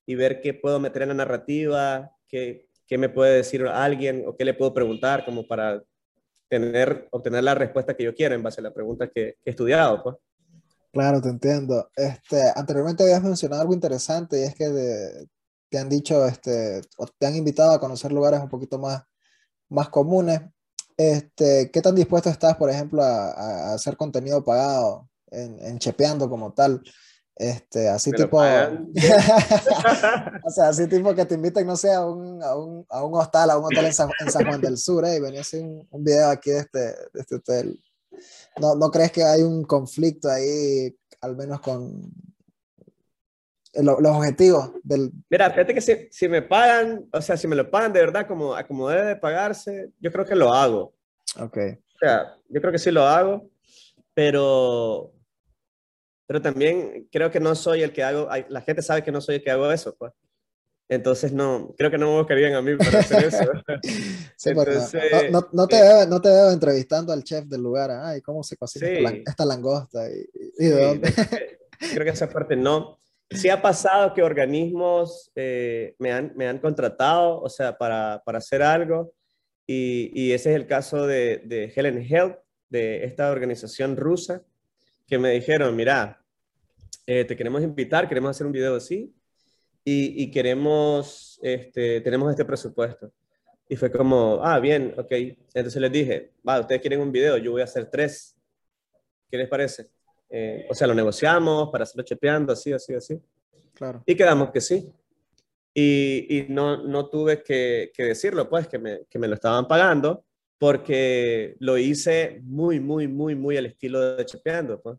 y ver qué puedo meter en la narrativa, qué, qué me puede decir alguien o qué le puedo preguntar como para tener, obtener la respuesta que yo quiero en base a la pregunta que, he estudiado. Pues. Claro, te entiendo. Este, anteriormente habías mencionado algo interesante y es que te han dicho, este, o te han invitado a conocer lugares un poquito más, más comunes. Este, ¿Qué tan dispuesto estás, por ejemplo, a, a hacer contenido pagado en, en Chepeando como tal? Este, así tipo. o sea, así tipo que te inviten, no sé, a un, a un, a un hostal, a un hotel en San, en San Juan del Sur, ¿eh? y venía así un, un, video aquí de este, de este hotel. ¿No, ¿No crees que hay un conflicto ahí, al menos con los, los objetivos del. Mira, fíjate que si, si, me pagan, o sea, si me lo pagan de verdad como, como debe de pagarse, yo creo que lo hago. Ok. O sea, yo creo que sí lo hago, pero pero también creo que no soy el que hago, la gente sabe que no soy el que hago eso, pues. Entonces, no, creo que no me buscarían a mí para hacer eso. sí, Entonces, no, no, te eh, veo, no te veo entrevistando al chef del lugar, ay, ¿cómo se cocina esta langosta? ¿Y, y de dónde? creo que esa parte no. Sí ha pasado que organismos eh, me, han, me han contratado, o sea, para, para hacer algo, y, y, ese es el caso de, de Helen Health, de esta organización rusa, que me dijeron, mira, eh, te queremos invitar, queremos hacer un video así y, y, queremos, este, tenemos este presupuesto. Y fue como, ah, bien, ok. Entonces les dije, va, ustedes quieren un video, yo voy a hacer tres. ¿Qué les parece? Eh, o sea, lo negociamos para hacerlo chepeando, así, así, así. Claro. Y quedamos que sí. Y, y no, no tuve que, que, decirlo, pues, que me, que me lo estaban pagando porque lo hice muy, muy, muy, muy al estilo de Chepeando. Pues.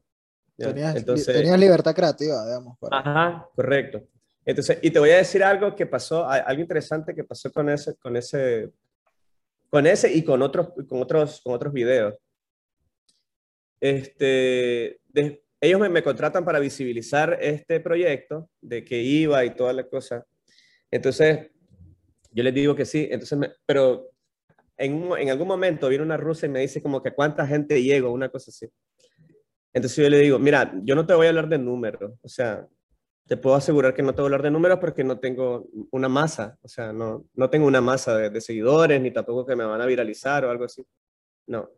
Tenías, Entonces, libertad creativa, digamos. Ajá, correcto. Entonces, y te voy a decir algo que pasó, algo interesante que pasó con ese, con ese, con ese y con otros, con otros, con otros videos. Este, ellos me, me, contratan para visibilizar este proyecto de que iba y toda la cosa. Entonces, yo les digo que sí, entonces, me, pero en, en, algún momento viene una rusa y me dice como que cuánta gente llegó, una cosa así. Entonces yo le digo, mira, yo no te voy a hablar de números, o sea, te puedo asegurar que no te voy a hablar de números porque no tengo una masa, o sea, no, no tengo una masa de, de seguidores, ni tampoco que me van a viralizar o algo así. No,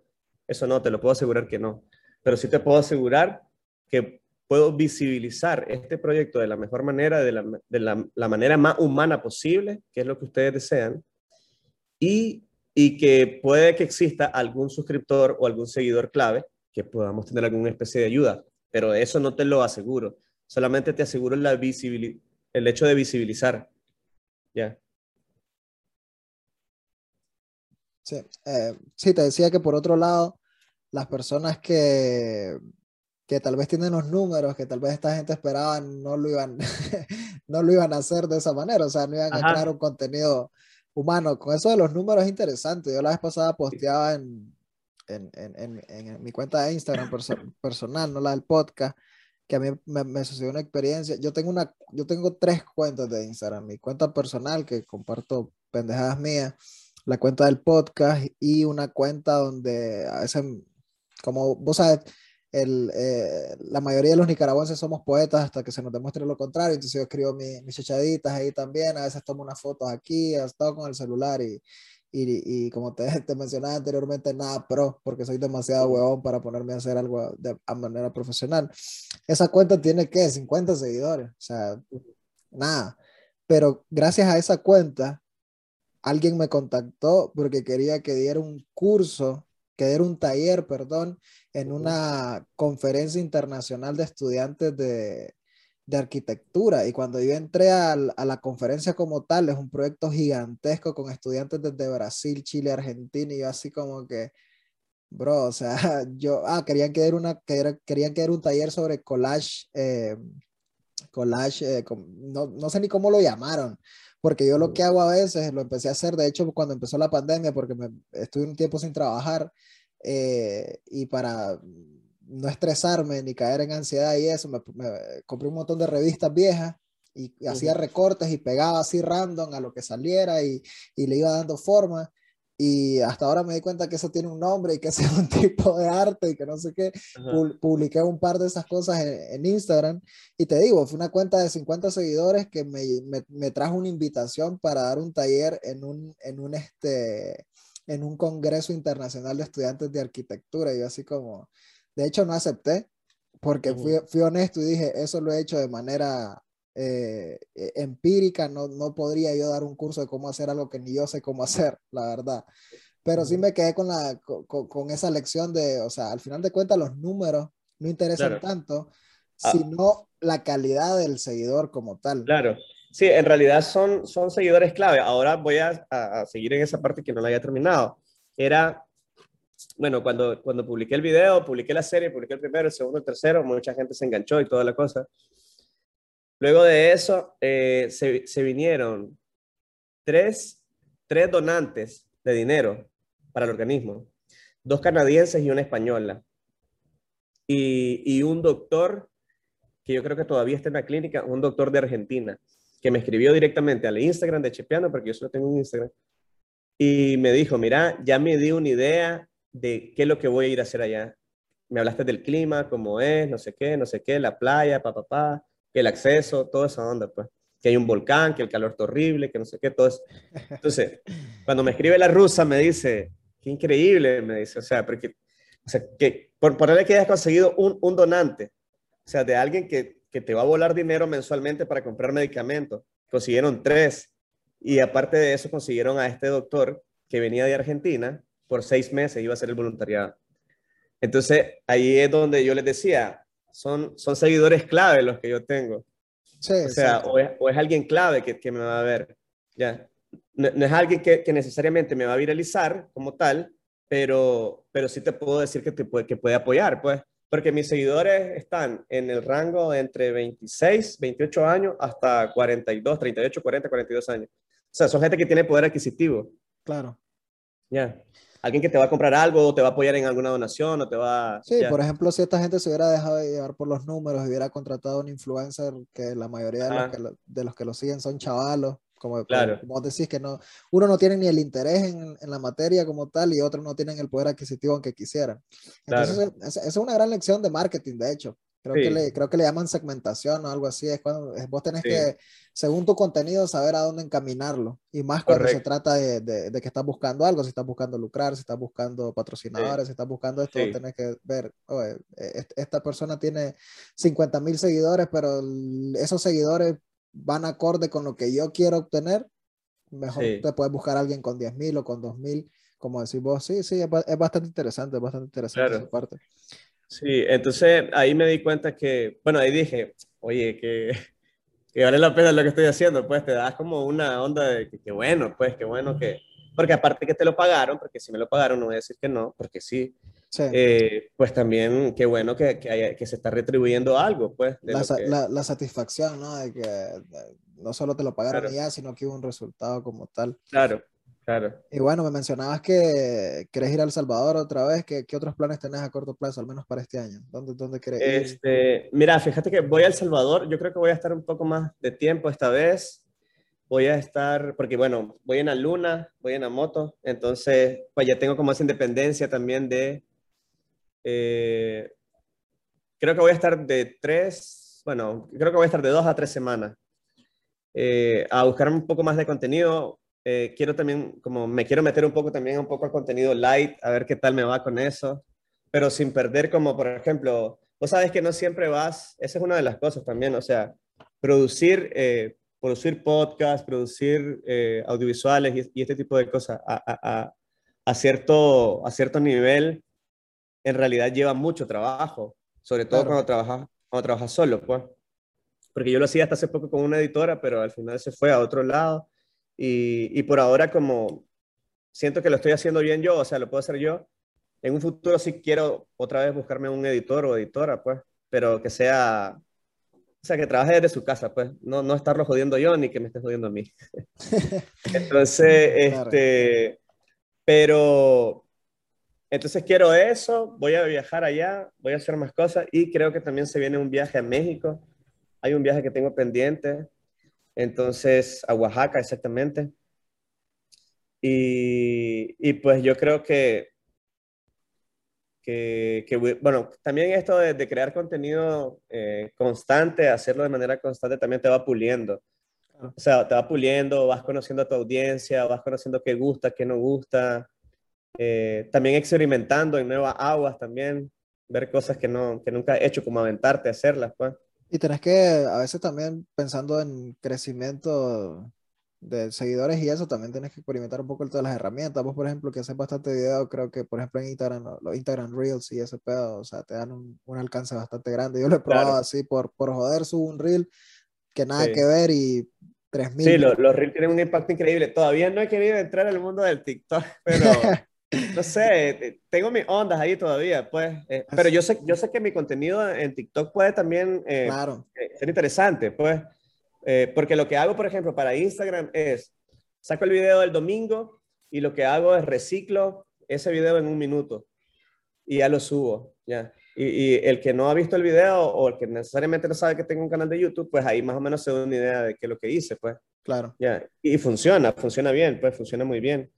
eso no, te lo puedo asegurar que no. Pero sí te puedo asegurar que puedo visibilizar este proyecto de la mejor manera, de la, de la, la manera más humana posible, que es lo que ustedes desean, y y que puede que exista algún suscriptor o algún seguidor clave que podamos tener alguna especie de ayuda, pero eso no te lo aseguro. Solamente te aseguro la el hecho de visibilizar. Ya. Sí, eh, sí, te decía que por otro lado, las personas que, que tal vez tienen los números, que tal vez esta gente esperaba, no lo iban, no lo iban a hacer de esa manera, o sea, no iban a crear un contenido humano. Con eso de los números es interesante. Yo la vez pasada posteaba en, en, en, en mi cuenta de Instagram personal, no la del podcast, que a mí me, me, sucedió una experiencia. Yo tengo, una, yo tengo tres cuentas de Instagram. Mi cuenta personal, que comparto pendejadas mías. la cuenta del podcast y una cuenta donde a veces, como vos sabes, el, eh, la mayoría de los nicaragüenses somos poetas hasta que se nos demuestre lo contrario, entonces yo escribo mis, mis chachaditas ahí también, a veces tomo unas fotos aquí, he estado con el celular y, y, y como te, te, mencionaba anteriormente, nada pro, porque soy demasiado huevón para ponerme a hacer algo de a manera profesional. Esa cuenta tiene, ¿qué? 50 seguidores, o sea, nada. Pero gracias a esa cuenta, alguien me contactó porque quería que diera un curso, que diera un taller, perdón, en una conferencia internacional de estudiantes de, de arquitectura. Y cuando yo entré a, a, la conferencia como tal, es un proyecto gigantesco con estudiantes desde Brasil, Chile, Argentina, y yo así como que, bro, o sea, yo, ah, querían que una, querían que un taller sobre collage, eh, collage, eh, no, no sé ni cómo lo llamaron, porque yo lo que hago a veces, lo empecé a hacer, de hecho, cuando empezó la pandemia, porque me, estuve un tiempo sin trabajar, eh, y para no estresarme ni caer en ansiedad y eso, me, compré un montón de revistas viejas y, hacía recortes y pegaba así random a lo que saliera y, y, le iba dando forma. Y hasta ahora me di cuenta que eso tiene un nombre y que es un tipo de arte y que no sé qué. publiqué un par de esas cosas en, en, Instagram y te digo, fue una cuenta de 50 seguidores que me, me, me trajo una invitación para dar un taller en un, en un, este, en un congreso internacional de estudiantes de arquitectura. Y yo así como, de hecho, no acepté porque fui, fui, honesto y dije, eso lo he hecho de manera eh, e, empírica, no, no podría yo dar un curso de cómo hacer algo que ni yo sé cómo hacer, la verdad. Pero sí me quedé con, la, con, con esa lección de, o sea, al final de cuentas los números no interesan claro. tanto, ah. sino la calidad del seguidor como tal. Claro. Sí, en realidad son, son seguidores clave. Ahora voy a, a, a seguir en esa parte que no la haya terminado. Era bueno, cuando, cuando publiqué el video, publiqué la serie, publiqué el primero, el segundo, el tercero, mucha gente se enganchó y toda la cosa. Luego de eso, eh, se, vinieron tres, tres donantes de dinero para el organismo, dos canadienses y una española. Y, y un doctor, que yo creo que todavía está en la clínica, un doctor de Argentina, que me escribió directamente al Instagram de Chepeando, porque yo solo tengo un Instagram, y me dijo, mira, ya me di una idea de qué es lo que voy a ir a hacer allá. Me hablaste del clima, cómo es, no sé qué, no sé qué, la playa, papá, pa, pa, el acceso, toda esa onda, pues. Que hay un volcán, que el calor está horrible, que no sé qué, todo eso. Entonces, cuando me escribe la rusa, me dice, qué increíble, me dice, o sea, porque, o sea, que por ponerle que hayas conseguido un, un donante, o sea, de alguien que, que te va a volar dinero mensualmente para comprar medicamentos. Consiguieron tres. Y aparte de eso, consiguieron a este doctor que venía de Argentina, por seis meses iba a ser el voluntariado. Entonces, ahí es donde yo les decía, son, son seguidores clave los que yo tengo. Sí, o sea, o es, o es, alguien clave que, que, me va a ver. Ya. No, no es alguien que, que, necesariamente me va a viralizar como tal, pero, pero sí te puedo decir que, te puede, que puede apoyar, pues. Porque mis seguidores están en el rango entre 26, 28 años hasta 42, 38, 40, 42 años. O sea, son gente que tiene poder adquisitivo. Claro. Ya alguien que te va a comprar algo o te va a apoyar en alguna donación o te va... Sí, ya. por ejemplo, si esta gente se hubiera dejado de llevar por los números y hubiera contratado a un influencer que la mayoría de los que, lo, de los que, lo, siguen son chavalos, como, claro. como vos decís que no, uno no tiene ni el interés en, en, la materia como tal y otros no tienen el poder adquisitivo aunque quisieran. Entonces, claro. esa es una gran lección de marketing, de hecho. Creo, sí. que le, creo que le llaman segmentación o algo así. Es cuando vos tenés sí. que, según tu contenido, saber a dónde encaminarlo. Y más cuando Correcto. se trata de, de, de, que estás buscando algo, si estás buscando lucrar, si estás buscando patrocinadores, sí. si estás buscando esto, tenés que ver, oye, esta persona tiene 50 mil seguidores, pero esos seguidores van acorde con lo que yo quiero obtener. Mejor te puedes buscar a alguien con 10 mil o con 2 mil, como decís vos. Sí, sí, es, es bastante interesante, es bastante interesante claro. esa parte. Sí, entonces ahí me di cuenta que, bueno, ahí dije, oye, que, que, vale la pena lo que estoy haciendo, pues te das como una onda de que, que, bueno, pues qué bueno que, porque aparte que te lo pagaron, porque si me lo pagaron no voy a decir que no, porque sí, sí. Eh, pues también qué bueno que, que, haya, que se está retribuyendo algo, pues. La, que... la, la, satisfacción, ¿no? De que no solo te lo pagaron claro. ya, sino que hubo un resultado como tal. Claro. Claro. Y bueno, me mencionabas que querés ir a El Salvador otra vez. ¿Qué, ¿Qué, otros planes tenés a corto plazo, al menos para este año? ¿Dónde, dónde querés este, ir? Mira, fíjate que voy a El Salvador. Yo creo que voy a estar un poco más de tiempo esta vez. voy a estar, porque bueno, voy en la luna, voy en la moto, entonces pues ya tengo como esa independencia también de, eh, creo que voy a estar de tres, bueno, creo que voy a estar de dos a tres semanas eh, a buscar un poco más de contenido. Eh, quiero también, como me quiero meter un poco también un poco al contenido light, a ver qué tal me va con eso, pero sin perder como, por ejemplo, vos sabes que no siempre vas, esa es una de las cosas también, o sea, producir, eh, producir podcast, producir audiovisuales y, este tipo de cosas a, a, cierto, a cierto nivel, en realidad lleva mucho trabajo, sobre todo cuando trabajas cuando trabajas solo, pues. Porque yo lo hacía hasta hace poco con una editora, pero al final se fue a otro lado. Y, y, por ahora como siento que lo estoy haciendo bien yo, o sea, lo puedo hacer yo. En un futuro sí quiero otra vez buscarme un editor o editora, pues, pero que sea, o sea, que trabaje desde su casa, pues, no, no estarlo jodiendo yo ni que me esté jodiendo a mí. entonces, este, pero, entonces quiero eso, voy a viajar allá, voy a hacer más cosas y creo que también se viene un viaje a México hay un viaje que tengo pendiente, entonces a Oaxaca exactamente. Y, y pues yo creo que, que, bueno, también esto de, crear contenido eh, constante, hacerlo de manera constante, también te va puliendo. O sea, te va puliendo, vas conociendo a tu audiencia, vas conociendo qué gusta, qué no gusta. Eh, también experimentando en nuevas aguas también, ver cosas que, no, que nunca he hecho, como aventarte a hacerlas, pues. Y tenés que, a veces también pensando en crecimiento de seguidores y eso, también tienes que experimentar un poco todas las herramientas. Vos, por ejemplo, que haces bastante video, creo que, por ejemplo, en Instagram, los Instagram Reels y ese pedo, o sea, te dan un, un alcance bastante grande. Yo lo he probado así, por, por joder, subo un Reel que nada que ver y 3000. Sí, los, los Reels tienen un impacto increíble. Todavía no he querido entrar al mundo del TikTok, pero no sé, tengo mis ondas ahí todavía, pues. Eh, pero yo sé, yo sé que mi contenido en TikTok puede también eh, eh, ser interesante, pues. porque lo que hago, por ejemplo, para Instagram es, saco el video del domingo y lo que hago es reciclo ese video en un minuto y ya lo subo, ya. Y, y, el que no ha visto el video o el que necesariamente no sabe que tengo un canal de YouTube, pues ahí más o menos se da una idea de qué es lo que hice, pues. Claro. Ya. Y funciona, funciona bien, pues funciona muy bien.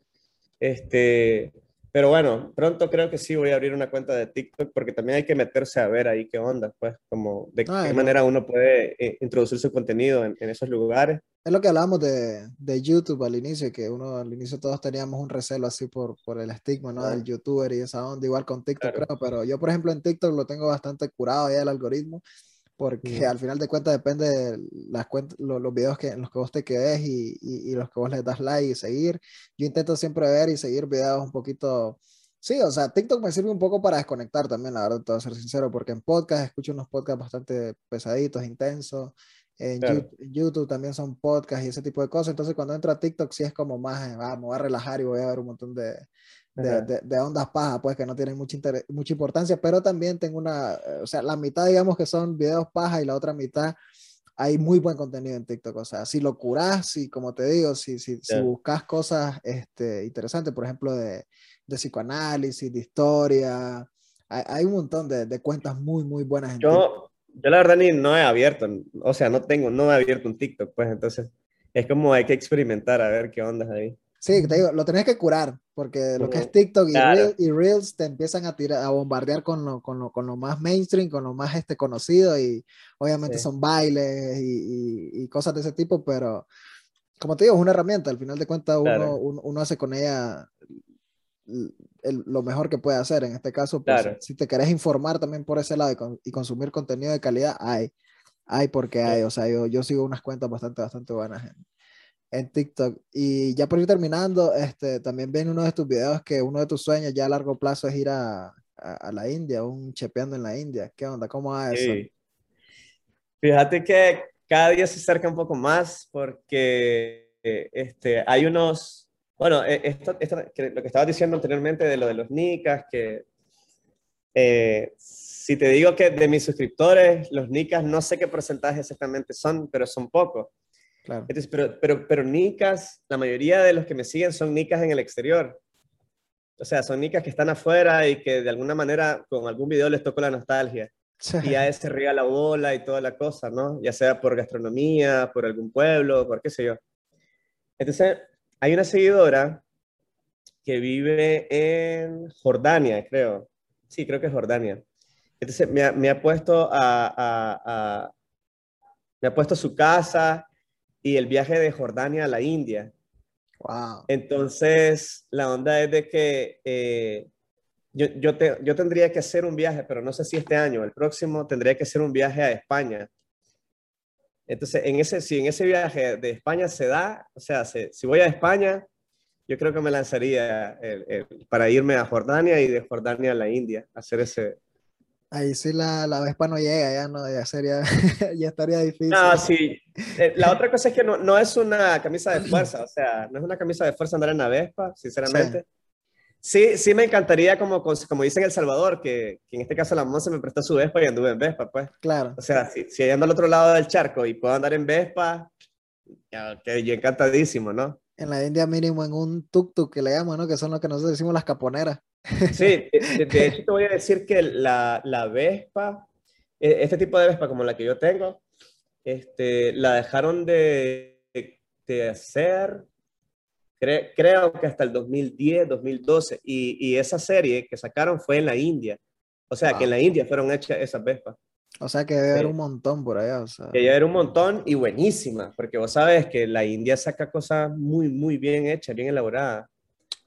Este, pero bueno, pronto creo que sí voy a abrir una cuenta de TikTok porque también hay que meterse a ver ahí qué onda, pues, como de qué manera uno puede eh, introducir su contenido en, esos lugares. Es lo que hablábamos de, de, YouTube al inicio, que uno al inicio todos teníamos un recelo así por, por el estigma, ¿no? Del youtuber y esa onda, igual con TikTok, creo, pero yo, por ejemplo, en TikTok lo tengo bastante curado ya el algoritmo porque al final de cuentas depende de las cuentas, los, videos que, en los que vos te quedes y, y, los que vos le das like y seguir. Yo intento siempre ver y seguir videos un poquito, sí, o sea, TikTok me sirve un poco para desconectar también, la verdad, te voy a ser sincero, porque en podcast escucho unos podcasts bastante pesaditos, intensos. En YouTube, también son podcasts y ese tipo de cosas. Entonces, cuando entro a TikTok, sí es como más, ah, me voy a relajar y voy a ver un montón de, de, de, ondas paja, pues que no tienen mucha, mucha importancia, pero también tengo una, eh, o sea, la mitad digamos que son videos paja y la otra mitad hay muy buen contenido en TikTok, o sea, si lo curás, si como te digo, si, si, si buscas cosas este, interesantes, por ejemplo, de, de psicoanálisis, de historia, hay, hay un montón de, de, cuentas muy, muy buenas en yo, TikTok. Yo la verdad ni no he abierto, o sea, no tengo, no he abierto un TikTok, pues entonces es como hay que experimentar a ver qué ondas ahí. Sí, te digo, lo tenés que curar, porque lo que es TikTok y, Reels te empiezan a tirar, a bombardear con lo, con lo, con lo más mainstream, con lo más este, conocido, y obviamente son bailes y, y, cosas de ese tipo, pero como te digo, es una herramienta, al final de cuentas uno, uno, hace con ella lo mejor que puede hacer. En este caso, pues, si te querés informar también por ese lado y, consumir contenido de calidad, hay, hay porque hay, o sea, yo, yo sigo unas cuentas bastante, bastante buenas en, en TikTok. Y ya por ir terminando, este, también ven uno de tus videos que uno de tus sueños ya a largo plazo es ir a, a, la India, un chepeando en la India. ¿Qué onda? ¿Cómo va eso? Fíjate que cada día se acerca un poco más porque este, hay unos, bueno, e, esto, esto, lo que estaba diciendo anteriormente de lo de los nicas, que eh, si te digo que de mis suscriptores, los nicas, no sé qué porcentaje exactamente son, pero son pocos. Claro. pero, pero, pero nicas, la mayoría de los que me siguen son nicas en el exterior. O sea, son nicas que están afuera y que de alguna manera con algún video les tocó la nostalgia. Y ya se ríe la bola y toda la cosa, ¿no? Ya sea por gastronomía, por algún pueblo, por qué sé yo. Entonces, hay una seguidora que vive en Jordania, creo. Sí, creo que es Jordania. Entonces, me ha, me ha puesto a, a, a, me ha puesto su casa y el viaje de Jordania a la India. Wow. Entonces, la onda es de que eh, yo, yo, te, yo tendría que hacer un viaje, pero no sé si este año, el próximo, tendría que hacer un viaje a España. Entonces, en ese, si en ese viaje de España se da, o sea, si, si voy a España, yo creo que me lanzaría el, el, para irme a Jordania y de Jordania a la India, hacer ese... Ahí sí la, la Vespa no llega, ya no, ya sería, ya estaría difícil. No, sí. Eh, la otra cosa es que no, no, es una camisa de fuerza, o sea, no es una camisa de fuerza andar en la Vespa, sinceramente. Sí. Sí, sí me encantaría, como, como dicen en El Salvador, que, que en este caso la Monse me prestó su Vespa y anduve en Vespa, pues. Claro. O sea, si, si ando al otro lado del charco y puedo andar en Vespa, ya, que yo encantadísimo, ¿no? En la India mínimo en un tuk-tuk que le llaman, ¿no? Que son lo que nosotros decimos las caponeras. Sí, de, de hecho te voy a decir que la, la Vespa, e, este tipo de Vespa como la que yo tengo, este, la dejaron de, de hacer creo que hasta el 2010, 2012, y, y, esa serie que sacaron fue en la India. O sea, wow. que en la India fueron hechas esas Vespas. O sea, que debe haber un montón por allá. O sea. Que debe haber un montón y buenísimas, porque vos sabes que la India saca cosas muy, muy bien hechas, bien elaboradas.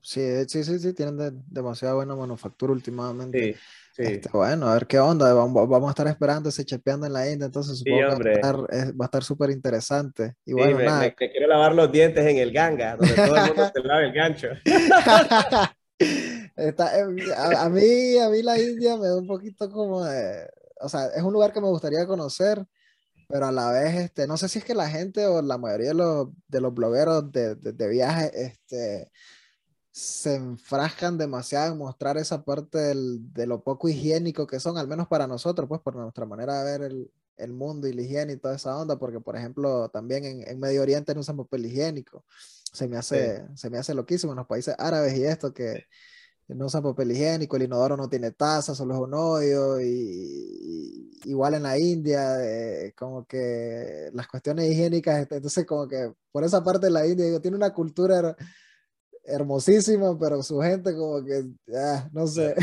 Sí, sí, sí, sí, tienen de, demasiada buena manufactura últimamente. Sí. Sí. Este, bueno, a ver qué onda. Vamos, vamos, a estar esperando ese chepeando en la India, entonces supongo sí, que va a estar súper interesante. Y bueno, me, nada. Me, me, quiero lavar los dientes en el ganga, donde todo el mundo se lava el gancho. Está, eh, a, a, mí, a mí la India me da un poquito como de, o sea, es un lugar que me gustaría conocer, pero a la vez, este, no sé si es que la gente o la mayoría de los, de los blogueros de, de, de viaje, este, se enfrascan demasiado en mostrar esa parte del, de lo poco higiénico que son, al menos para nosotros, pues por nuestra manera de ver el, el mundo y la higiene y toda esa onda, porque por ejemplo también en, en Medio Oriente no usan papel higiénico, se me hace, sí. se me hace loquísimo en los países árabes y esto que no usan papel higiénico, el inodoro no tiene taza, solo es un hoyo, y, y igual en la India, eh, como que las cuestiones higiénicas, entonces como que por esa parte de la India, digo, tiene una cultura hermosísima, pero su gente como que, ah, no sé.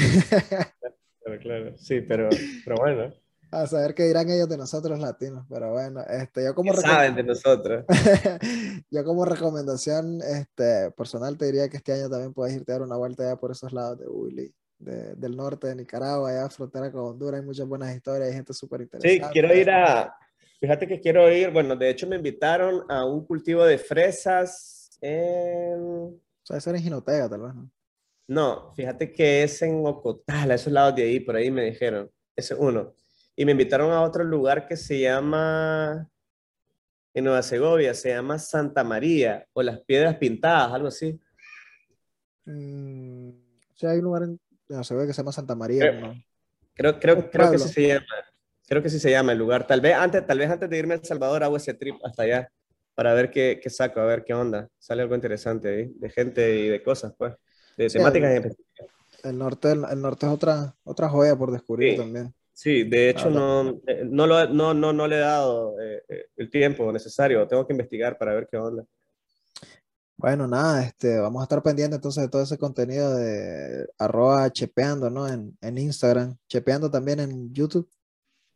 Claro, claro, sí, pero, pero bueno. A saber qué dirán ellos de nosotros latinos, pero bueno, este, yo como... saben de nosotros? yo como recomendación este, personal te diría que este año también puedes irte a dar una vuelta allá por esos lados de Willy. De, del norte de Nicaragua, allá frontera con Honduras, hay muchas buenas historias, hay gente súper interesante. Sí, quiero ir a, fíjate que quiero ir, bueno, de hecho me invitaron a un cultivo de fresas en... O sea, eso era en Jinotega, tal vez, ¿no? No, fíjate que es en Ocotala, esos lados de ahí, por ahí me dijeron. Ese es uno. Y me invitaron a otro lugar que se llama, en Nueva Segovia, se llama Santa María, o las Piedras Pintadas, algo así. Mm, o sea, hay un lugar en Nueva Segovia que se llama Santa María, creo, ¿no? Creo, creo, creo que sí se llama. Creo que sí se llama el lugar. Tal vez antes, tal vez antes de irme a El Salvador hago ese trip hasta allá para ver qué, qué, saco, a ver qué onda. Sale algo interesante ahí, de gente y de cosas, pues, de sí, temáticas el, el, norte, el, el, norte es otra, otra joya por descubrir sí, también. Sí, de hecho no, eh, no, lo, no, no, no le he dado eh, el tiempo necesario, tengo que investigar para ver qué onda. Bueno, nada, este, vamos a estar pendientes entonces de todo ese contenido de arroba chepeando, ¿no? En, en Instagram, chepeando también en YouTube.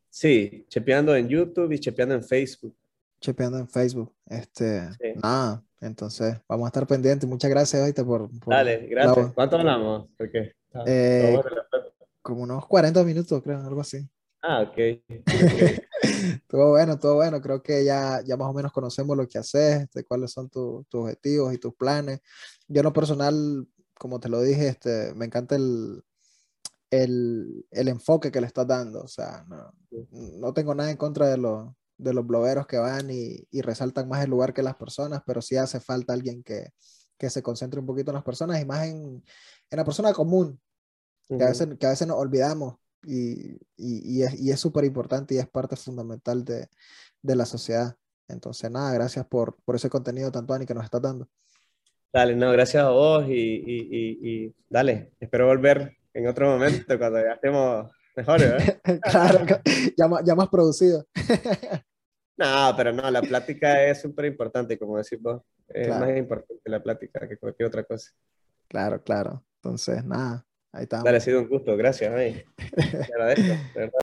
Sí, chepeando en YouTube y chepeando en Facebook chepeando en Facebook. Este, sí. nada, entonces vamos a estar pendientes. Muchas gracias, ahorita por, por Dale, gracias. La... ¿Cuánto hablamos? Porque, eh, como unos 40 minutos, creo, algo así. Ah, ok. okay. todo bueno, todo bueno. Creo que ya, ya más o menos conocemos lo que haces, este, cuáles son tu, tus objetivos y tus planes. Yo en lo personal, como te lo dije, este, me encanta el, el, el enfoque que le estás dando. O sea, no, no tengo nada en contra de los de los blogueros que van y, y, resaltan más el lugar que las personas, pero sí hace falta alguien que, que se concentre un poquito en las personas y más en, en la persona común, uh -huh. que, a veces, que a veces nos olvidamos y, y, y es súper importante y es parte fundamental de, de, la sociedad. Entonces, nada, gracias por, por ese contenido tanto, Ani, que nos estás dando. Dale, no, gracias a vos y, y dale, espero volver en otro momento cuando ya estemos Mejor, ¿eh? claro, ya, ya más producido. No, pero no, la plática es súper importante, como decís vos. Es más importante la plática que cualquier otra cosa. Claro, claro. Entonces, nada, ahí está. Dale, ha sido un gusto, gracias. Te agradezco, de verdad.